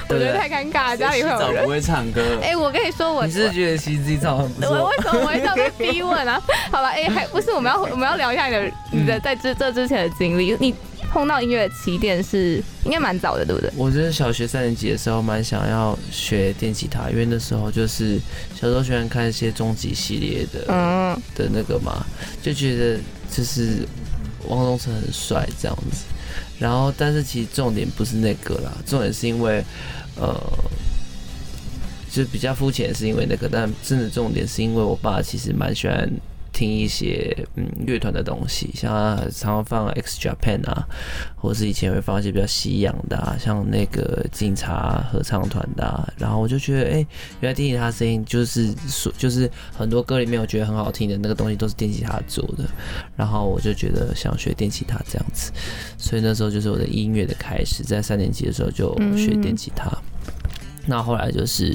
[LAUGHS] 我觉得？太尴尬了，家里会有人不。会唱歌，哎、我跟你说，我你是觉得其实自己唱得很不我错？为什么我会这样被逼问啊？好了，哎、还不是我们要我们要聊一下你的你的在这这之前的经历。你碰到音乐的起点是应该蛮早的，对不对？我就是小学三年级的时候蛮想要学电吉他，因为那时候就是小时候喜欢看一些终极系列的、嗯，的那个嘛，就觉得就是汪东城很帅这样子。然后，但是其实重点不是那个啦，重点是因为呃，就比较肤浅，是因为那个，但真的重点是因为我爸其实蛮喜欢听一些嗯乐团的东西，像常常放 X Japan 啊，或者是以前会放一些比较西洋的、啊，像那个警察合唱团的、啊，然后我就觉得，哎、原来电吉他声音就是说，就是很多歌里面我觉得很好听的那个东西都是电吉他做的，然后我就觉得想学电吉他这样子，所以那时候就是我的音乐的开始，在三年级的时候就学电吉他。那后来就是，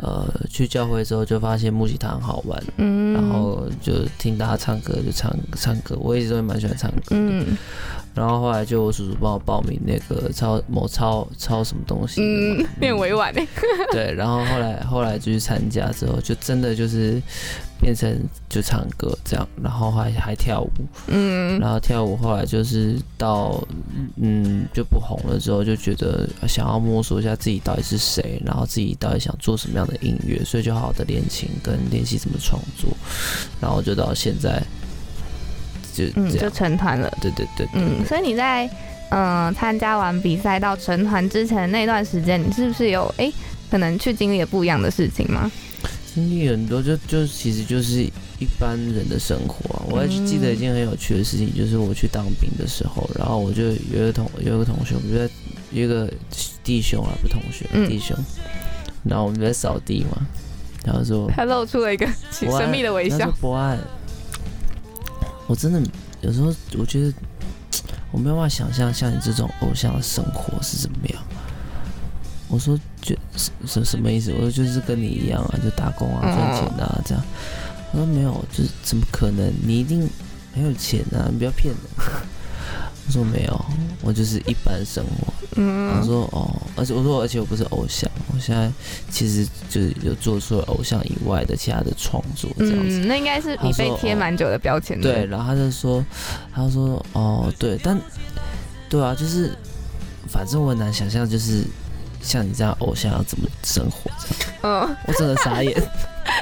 呃，去教会之后就发现木吉他很好玩，嗯，然后就听大家唱歌就唱唱歌，我一直都蛮喜欢唱歌的。嗯然后后来就我叔叔帮我报名那个超某超超什么东西嗯，，变委婉哎。[LAUGHS] 对，然后后来后来就去参加之后，就真的就是变成就唱歌这样，然后还还跳舞，嗯。然后跳舞后来就是到嗯就不红了之后，就觉得想要摸索一下自己到底是谁，然后自己到底想做什么样的音乐，所以就好好的练琴跟练习怎么创作，然后就到现在就嗯，就。成团了。对对对对嗯，所以你在嗯、呃参加完比赛到成团之前那段时间，你是不是有哎、可能去经历了不一样的事情吗？经历很多，就就其实就是一般人的生活啊。我还记得一件很有趣的事情，就是我去当兵的时候，然后我就有一个同有一个同学，我们就在一个弟兄啊，不是同学，嗯弟兄，然后我们就在扫地嘛，然后说他露出了一个神秘的微笑我真的有时候我觉得我没有办法想象像你这种偶像的生活是怎么样。我说就什什什么意思？我说就是跟你一样啊，就打工啊，嗯赚钱啊这样。我说没有，就是怎么可能？你一定很有钱啊，你不要骗人。我说没有，我就是一般生活。我嗯，说哦，而且我说，而且我不是偶像，我现在其实就是有做出了偶像以外的其他的创作这样子。嗯，那应该是你被贴蛮久的标签的。对，，然后他就说，他说哦，对，但对啊，就是反正我很难想象，就是像你这样偶像要怎么生活嗯，我真的傻眼。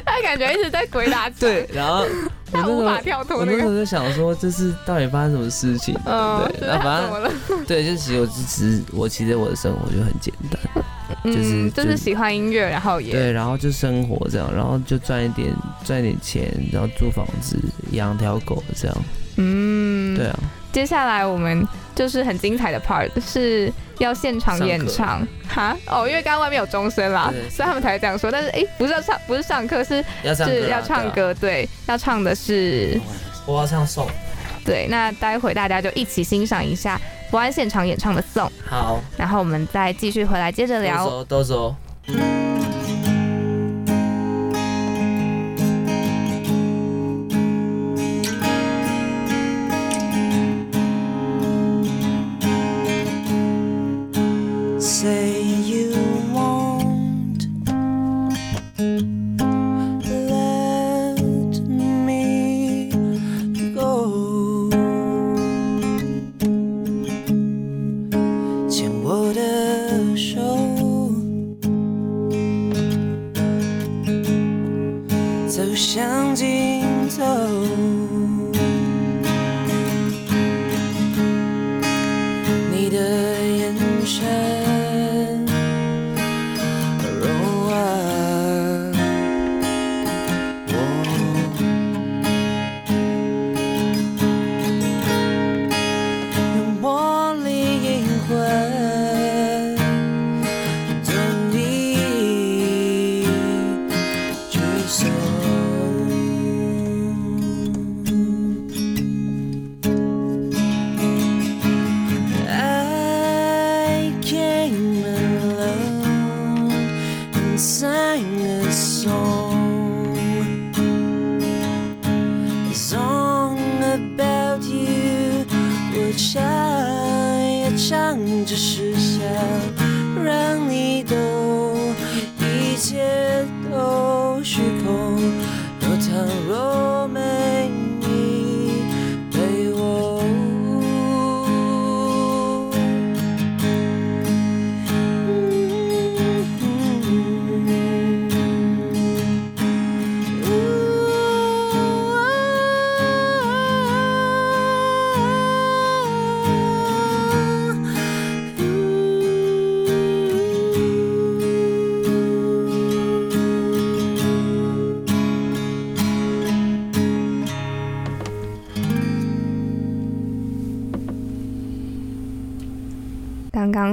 他感觉一直在鬼打墙，对，然后 [LAUGHS] 我他无法跳脱那个。我那时候就想说，这是到底发生什么事情？嗯，[LAUGHS] 对，是那反正？[LAUGHS] 对，就其实我只是我其实我的生活就很简单。就是嗯，就是喜欢音乐，然后也对，然后就生活这样，然后就赚一点赚一点钱，然后租房子，养条狗这样。嗯，对啊，接下来我们就是很精彩的 part，是要现场演唱哈哦，因为刚刚外面有钟声啦，所以他们才会这样说。但是哎，不是要唱，不是上课，是是要唱。歌，对，要唱的是我要唱颂。对。那待会大家就一起欣赏一下博安现场演唱的 song，好，然后我们再继续回来接着聊。都走都走。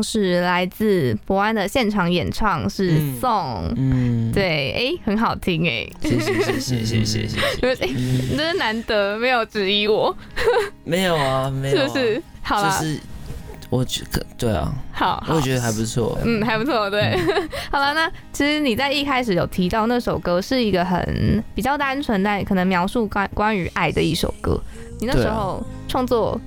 是来自博安的现场演唱，是嗯。song，、嗯，，对，哎，很好听哎，谢谢谢谢谢谢谢谢。真是难得没有质疑我，[LAUGHS] 没有啊，没有、啊，是不是？好啦，就是我觉得对啊，好，好。我觉得还不错。嗯，还不错，对。[LAUGHS] 好了，那其实你在一开始有提到那首歌是一个很比较单纯，但可能描述关关于爱的一首歌。你那时候创作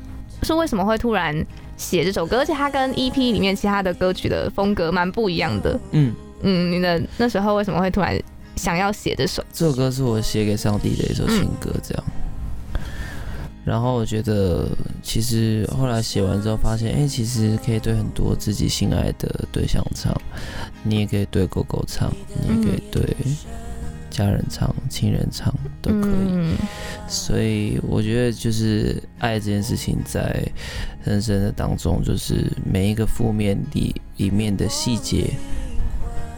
是为什么会突然写这首歌？而且它跟 EP 里面其他的歌曲的风格蛮不一样的。嗯，嗯，你的那时候为什么会突然想要写这首？这首歌是我写给上帝的一首情歌，这样。然后我觉得，其实后来写完之后，发现，哎、其实可以对很多自己心爱的对象唱，你也可以对狗狗唱，你也可以对家人唱、亲人唱，都可以。嗯所以我觉得就是爱这件事情在人生的当中，就是每一个负面里里面的细节，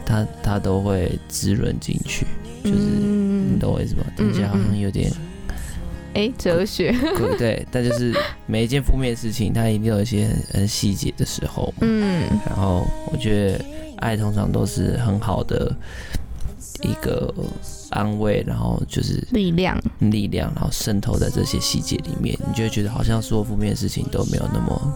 它它都会滋润进去，就是、嗯你懂我意思吗？听起来好像有点哎，哲学，对对，但就是每一件负面的事情，它一定有一些很很细节的时候。嗯然后我觉得爱通常都是很好的一个安慰，然后就是力量，力量，然后渗透在这些细节里面，你就会觉得好像所有负面的事情都没有那么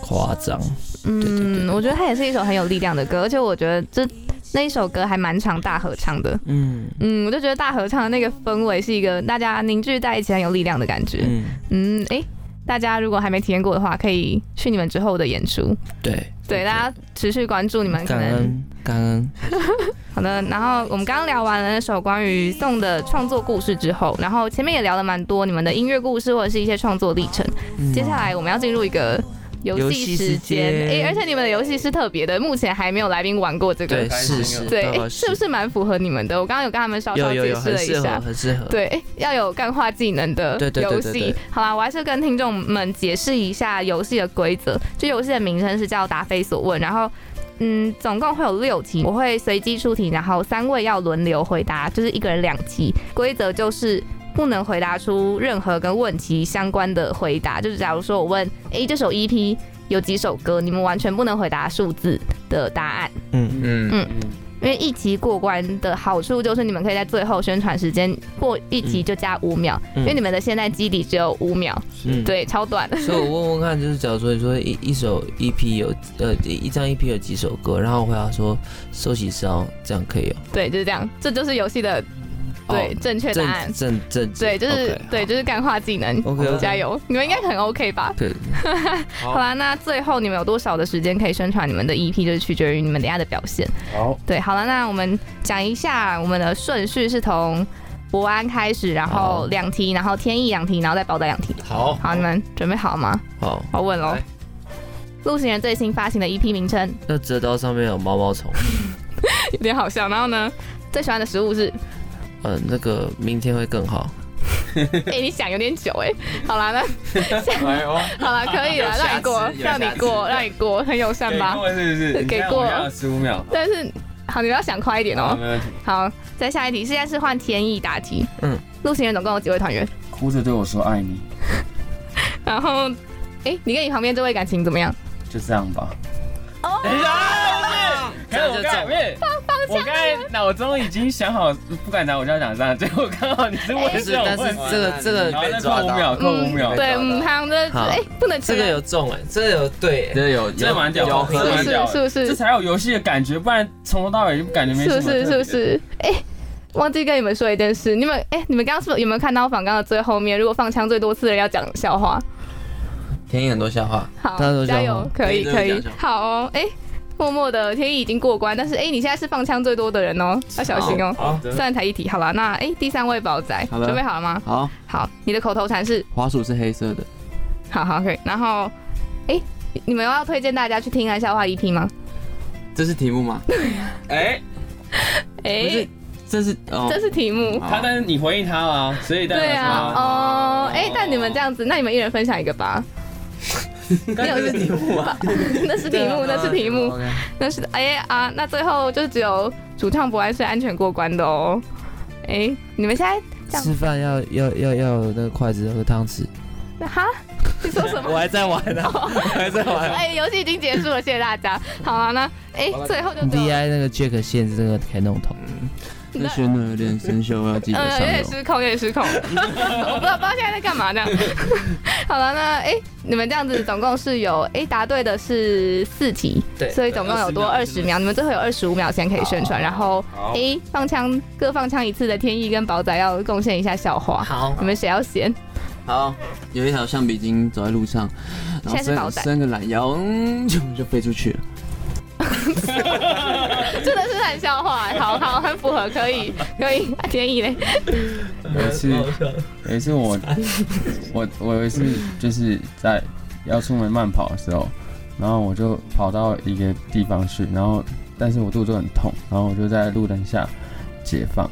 夸张。对对对嗯，我觉得它也是一首很有力量的歌，而且我觉得这那一首歌还蛮常大合唱的。嗯嗯，我就觉得大合唱的那个氛围是一个大家凝聚在一起很有力量的感觉。嗯，嗯，哎、大家如果还没体验过的话，可以去你们之后的演出。对对，大家持续关注你们可能感恩感恩，[LAUGHS] 好的。然后我们刚刚聊完了那首关于宋的创作故事之后，然后前面也聊了蛮多你们的音乐故事或者是一些创作历程。嗯接下来我们要进入一个游游戏时间，间哎、而且你们的游戏是特别的，目前还没有来宾玩过这个对。开是不是蛮符合你们的？我刚刚有跟他们稍稍解释了一很适合下。很适合，对，诶要有干化技能的游戏。好啦，我还是跟听众们解释一下游戏的规则。就游戏的名称是叫答非所问，然后。嗯，总共会有六题，我会随机出题，然后三位要轮流回答，就是一个人两题。规则就是不能回答出任何跟问题相关的回答，就是假如说我问，诶，这首 EP 有几首歌，你们完全不能回答数字的答案。嗯嗯嗯因为一集过关的好处就是你们可以在最后宣传时间过一集就加五秒，嗯因为你们的现在基底只有五秒，嗯。对，超短。所以我问问看，就是假如说你说一一首 EP 有呃一一张 EP 有几首歌，然后我回答说收起烧，这样可以哦。对，就是这样，这就是游戏的对、哦正确答案正。正正对，就是 OK，对，就是干化技能 OK，OK 加油！你们应该很 OK 吧？对，[LAUGHS] 好啦，那最后你们有多少的时间可以宣传你们的 EP，就是取决于你们等一下的表现。好，对，好了，那我们讲一下我们的顺序是从博安开始，然后好两题，然后天意两题，然后再宝仔两题。好，好，你们准备好吗？好。我问喽来。陆行人最新发行的 EP 名称那折刀上面有毛毛虫，[LAUGHS] 有点好笑，然后呢，最喜欢的食物是，呃，那个明天会更好。[LAUGHS] 哎、你想有点久哎、好啦，那 [LAUGHS] [LAUGHS] 好了，可以了，让你过让你过，让你过，很友善吧？过是不是？给过十五秒，但是好，你们要想快一点哦。没问题。好，再下一题，现在是换天意答题。嗯，陆行人总共有几位团员？哭着对我说爱你，然后，哎、你跟你旁边这位感情怎么样？就这样吧。哦可是我刚才这样就中不是，我刚才脑中已经想好，不敢拿，我就要讲这样，[LAUGHS] 结果刚好你是问不是这种但是问题，这个这个然后再扣五秒，扣五秒，对，嗯，他们的好哎、不能这个有中哎，这个有对这有这蛮屌的，有合理这蛮屌的。是不是这才有游戏的感觉，不然从头到尾就感觉没什么是不是？是不？是？哎、忘记跟你们说一件事，你们哎、你们刚刚是不是有没有看到反刚的最后面？如果放枪最多次的人要讲笑话，天意很多笑话，好加油可以可以好哦，哎、默默的天意已经过关，但是哎、你现在是放枪最多的人哦，要小心哦。好，虽然才一题，好了，那哎、第三位宝仔准备好了吗？好，好，你的口头禅是滑鼠是黑色的，好好可以，然后哎、你你们要推荐大家去听看笑话 EP 吗？这是题目吗？[LAUGHS] 哎，哎、不是，这是哦这，是题目。他但是你回应他了，所以对啊，哦，哎、但你们这样子，那你们一人分享一个吧。[LAUGHS] [LAUGHS] 没有是题目 [LAUGHS] 啊，那是题目，那是题目那是哎啊，那最后就只有主唱博安是安全过关的哦。哎，你们现在吃饭要要要要那个筷子和汤匙。哈？你说什么？[LAUGHS] 我还在玩呢，我还在玩。哎，游戏已经结束了，谢谢大家。好了，那哎，最后就只有 VI 那个 Jack 线是那个可以弄通。这宣的有点生锈，要记得嗯，上有点。失控，有点失控。[LAUGHS] 我不知道，不知道现在在干嘛这样。[LAUGHS] 好了，那哎、你们这样子总共是有哎、答对的是四题，对所以总共有多二十秒，你们最后有二十五秒先可以宣传，然后好哎、放枪各放枪一次的天意跟宝仔要贡献一下笑话。好你们谁要先？好，有一条橡皮筋走在路上，然后伸伸个懒腰，嗯，就就飞出去了。[LAUGHS] 真的是烂笑话，好好很符合，可以 [LAUGHS] 可以。建议嘞，有一次，有一次我我我有一次就是在要出门慢跑的时候，然后我就跑到一个地方去，然后但是我肚子很痛，然后我就在路灯下解放。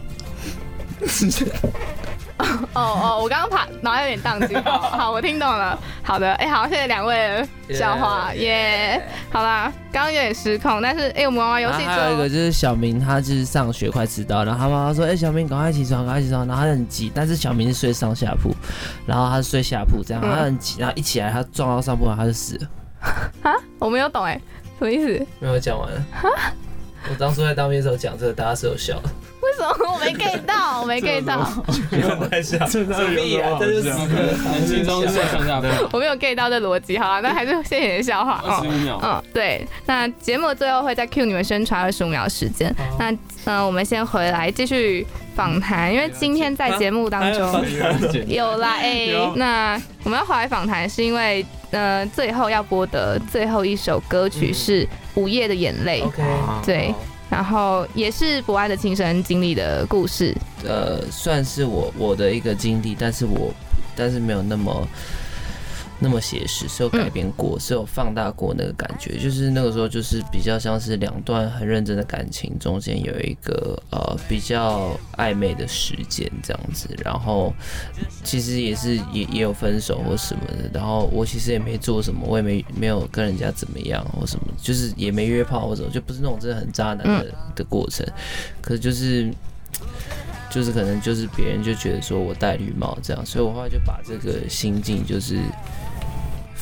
[LAUGHS] [LAUGHS] 哦哦，我刚刚怕脑袋有点宕机。[LAUGHS] 好，好，我听懂了。好的，哎、好，谢谢两位的笑话，耶、好啦，刚刚有点失控，但是哎、我们玩完游戏之后，还有一个就是小明，他就是上学快迟到，然后他妈妈说：“哎、小明赶快起床，赶快起床。”然后他很急，但是小明是睡上下铺，然后他是睡下铺，这样嗯他很急，然后一起来他撞到上铺，然后他就死了。[LAUGHS] 我没有懂哎、什么意思？没有讲完了。我当初在当兵的时候讲这个，大家是有笑的。什么？我没 get 到？[LAUGHS] 我没 get 到，太笑，[LAUGHS] 这屁啊！这就是死很轻松睡上下铺，我没有 get 到这逻辑。好啊，那还是谢谢你的笑话。哦二十五秒。嗯，对，那节目最后会再 cue 你们宣传二十五秒的时间。那嗯、呃我们先回来继续访谈，因为今天在节目当中 [LAUGHS] 有啦，哎、那我们要回来访谈是因为呃最后要播的最后一首歌曲是《午夜的眼泪》OK，对，然后也是博爱的亲身经历的故事。呃，算是我我的一个经历，但是我但是没有那么那么写实，是有改编过，是有放大过那个感觉，就是那个时候就是比较像是两段很认真的感情中间有一个呃比较暧昧的时间这样子，然后其实也是也也有分手或什么的，然后我其实也没做什么，我也没没有跟人家怎么样或什么，就是也没约炮或什么，就不是那种真的很渣男的、的过程，可是就是。就是可能就是别人就觉得说我戴绿帽这样，所以我后来就把这个心境就是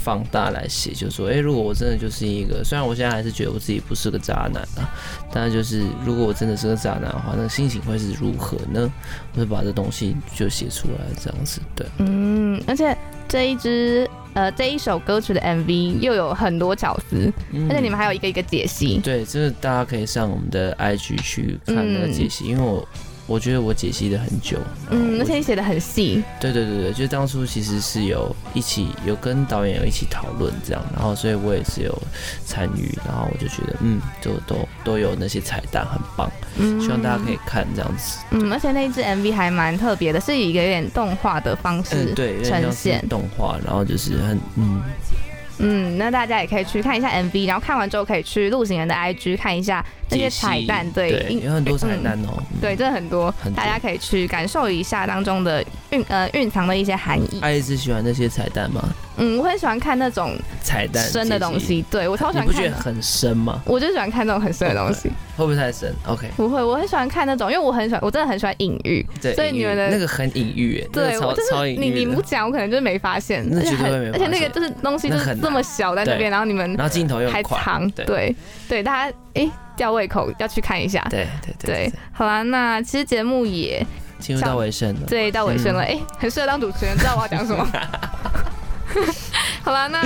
放大来写，就说，诶，如果我真的就是一个，虽然我现在还是觉得我自己不是个渣男啊，但是就是如果我真的是个渣男的话，那心情会是如何呢？我就把这东西就写出来，这样子，对，嗯，而且这一支呃这一首歌曲的 MV 又有很多巧思，嗯而且你们还有一个一个解析。对，这是大家可以上我们的 IG 去看那个解析，因为我我觉得我解析的很久，嗯，而且你写的很细，对对对对，就当初其实是有一起有跟导演有一起讨论这样，然后所以我也是有参与，然后我就觉得嗯，就都都有那些彩蛋，很棒，嗯希望大家可以看这样子。嗯，而且那一支 MV 还蛮特别的，是以一个有点动画的方式呈现是。动画，然后就是很嗯，嗯，那大家也可以去看一下 MV，然后看完之后可以去陆行人的 IG 看一下那些彩蛋，对，因有很多彩蛋哦。嗯对，，真的很多，大家可以去感受一下当中的蕴呃蕴藏的一些含义。爱丽丝喜欢那些彩蛋吗？嗯，我很喜欢看那种彩蛋深的东，西，对我超喜欢看的。不觉得很深吗？我就喜欢看那种很深的东西，[LAUGHS] 会不会太深？OK，不会，我很喜欢看那种，因为我很喜欢，我真的很喜欢隐喻。对，所以你们的那个很隐喻，哎，对，超我就是你你。不讲，我可能就是没发现，那而且绝对会没很而且那个就是东西就是这么小在那边，然后你们然后镜头又还很快，藏，对对对，大家诶吊胃口要去看一下。对对对对，好啦，那其实节目也进入到尾声了。对到尾声了，嗯哎、很适合当主持人，知道我要讲什么。[LAUGHS] [LAUGHS] 好啦，那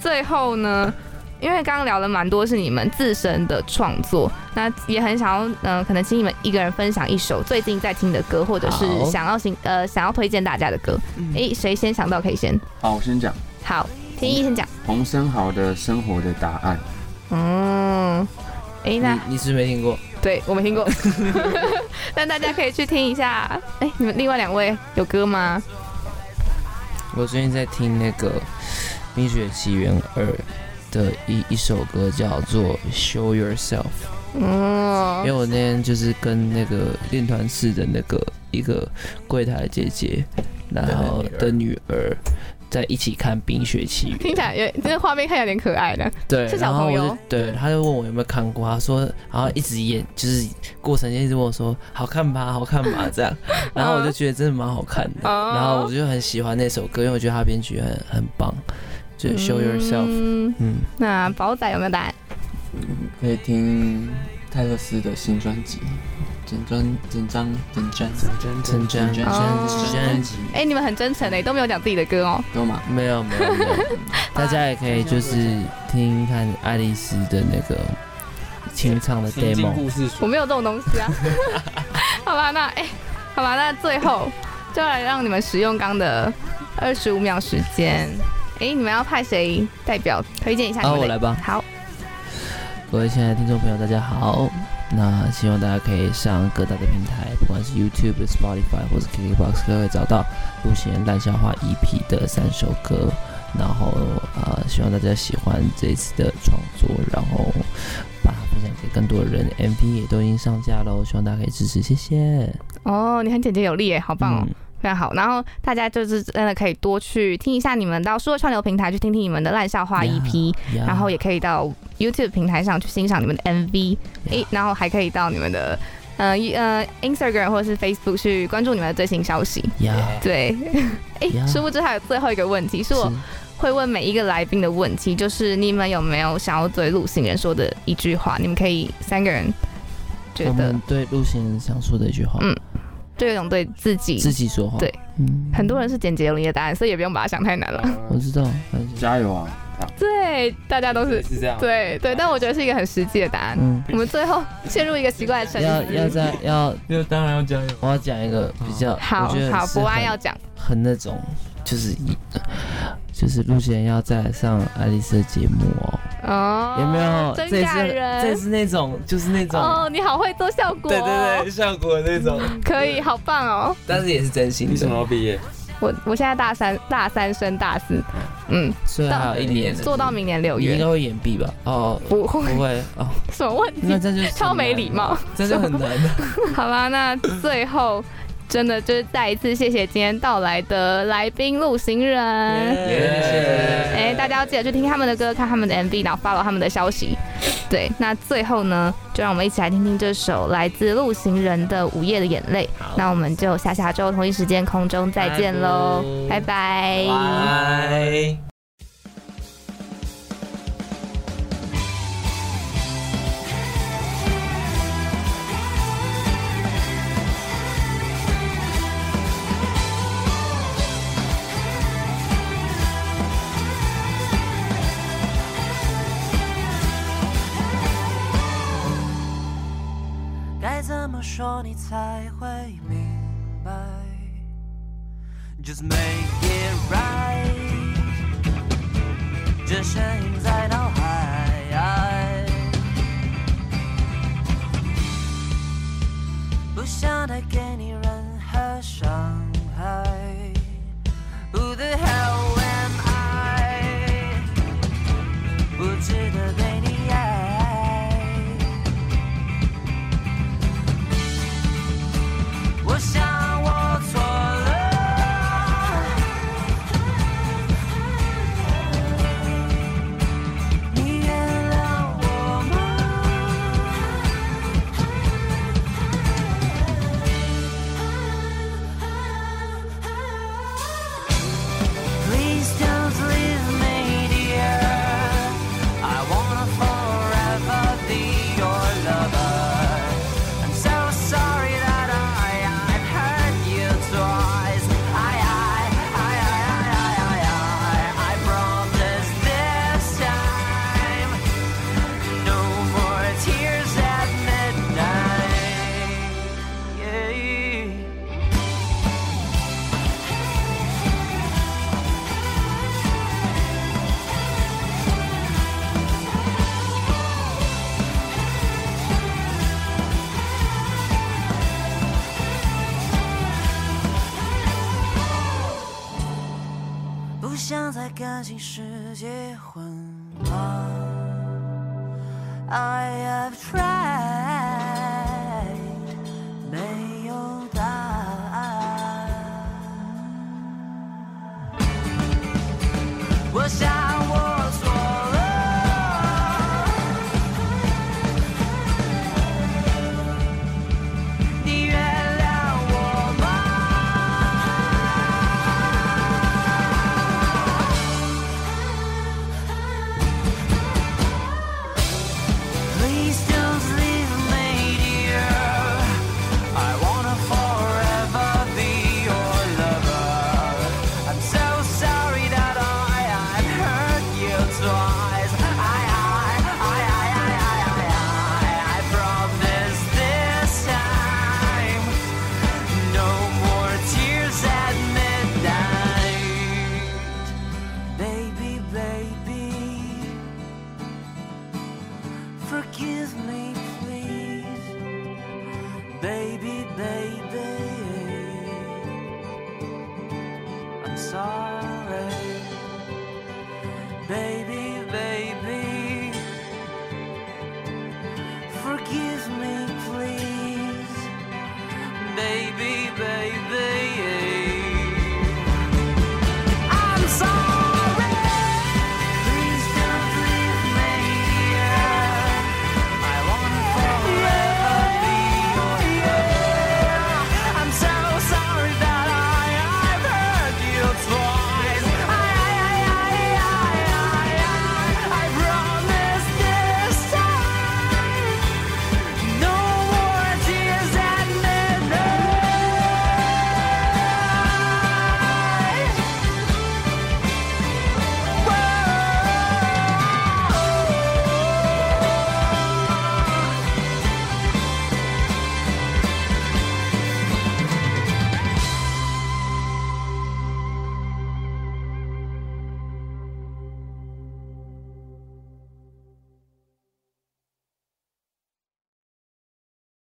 最后呢，因为刚刚聊了蛮多是你们自身的创作，那也很想要，嗯、可能请你们一个人分享一首最近在听的歌，或者是想要新呃想要推荐大家的歌。哎、谁先想到可以先？好，我先讲好，天一先讲。洪生豪的《生活的答案》。嗯，哎、那你你是不是没听过？对我没听过，[LAUGHS] 但大家可以去听一下。哎、你们另外两位有歌吗？我最近在听那个《冰雪奇缘二》的一一首歌，叫做《Show Yourself》。嗯因为，我那天就是跟那个练团室的那个一个柜台姐姐，然后的女儿在一起看《冰雪奇缘》。听起来有这个画面看起来有点可爱的。对，是小然后朋友？我就对，他就问我有没有看过，他说，然后一直演，就是过程间一直问我说好看吧，好看吧这样，[LAUGHS] 然后我就觉得真的蛮好看的，哦。然后我就很喜欢那首歌，因为我觉得他编曲很很棒，就 Show Yourself，嗯，嗯，那宝仔有没有答案？可以听泰勒斯的新专辑，整张整张整张陈真整哦整专辑哎、你们很真诚哎，都没有讲自己的歌哦。有吗？没有没有没有，[LAUGHS] 大家也可以就是听听看爱丽丝的那个清唱的 demo，我没有这种东西啊。[LAUGHS] 好吧，那哎、好吧，那最后就来让你们使用刚的二十五秒时间。哎、你们要派谁代表推荐一下你好，们的？我来吧。好，各位亲爱的听众朋友，大家好。那希望大家可以上各大的平台，不管是 YouTube、Spotify 或者 KKBox，都可以找到陆贤烂笑话 EP 的三首歌。然后呃，希望大家喜欢这一次的创作，然后把它分享给更多的人。MV 也都已经上架喽，希望大家可以支持，谢谢。哦，你很简洁有力耶，好棒哦。嗯非常好。然后大家就是真的可以多去听一下你们到数位串流平台去听听你们的烂笑话 EP，呀。然后也可以到 YouTube 平台上去欣赏你们的 MV，诶、然后还可以到你们的呃一呃 Instagram 或者是 Facebook 去关注你们的最新消息。呀，对，[LAUGHS] 诶、呀。殊不知还有最后一个问题，是我会问每一个来宾的问题，就是你们有没有想要对陆行人说的一句话？你们可以三个人觉得。对陆行人想说的一句话，嗯就有一种对自己，自己说话。对，嗯，很多人是简洁有力的答案，所以也不用把它想太难了。我知道，加油啊！对，大家都是是这样。对对，但我觉得是一个很实际的答案。嗯，我们最后陷入一个奇怪的沉要思。要在要，要当然要加油。我要讲一个比较，好好，博爱要讲，很那种，就是一，就是陆贤要再上爱丽丝的节目哦，哦，有没有？真感人，这是那种，就是那种，哦，你好会做效果，对对对，，效果的那种，可以，好棒哦。但是也是真心你什么时的。候毕业？我我现在大三，大三升大四，嗯，还有一年，做到明年六月你应该，会延毕吧？哦，不会，不会哦，[LAUGHS] 什么问题？那这就超没礼貌。这就很难的。[LAUGHS] 好啦，那最后真的就是再一次谢谢今天到来的来宾陆行人。哎、大家要记得去听他们的歌，看他们的 MV，然后 follow 他们的消息。对，那最后呢，就让我们一起来听听这首来自陆行人的《午夜的眼泪》。那我们就下下周同一时间空中再见喽，拜拜说你才会明白？Just make it right，这声音在脑海，不想再给你感情是结婚。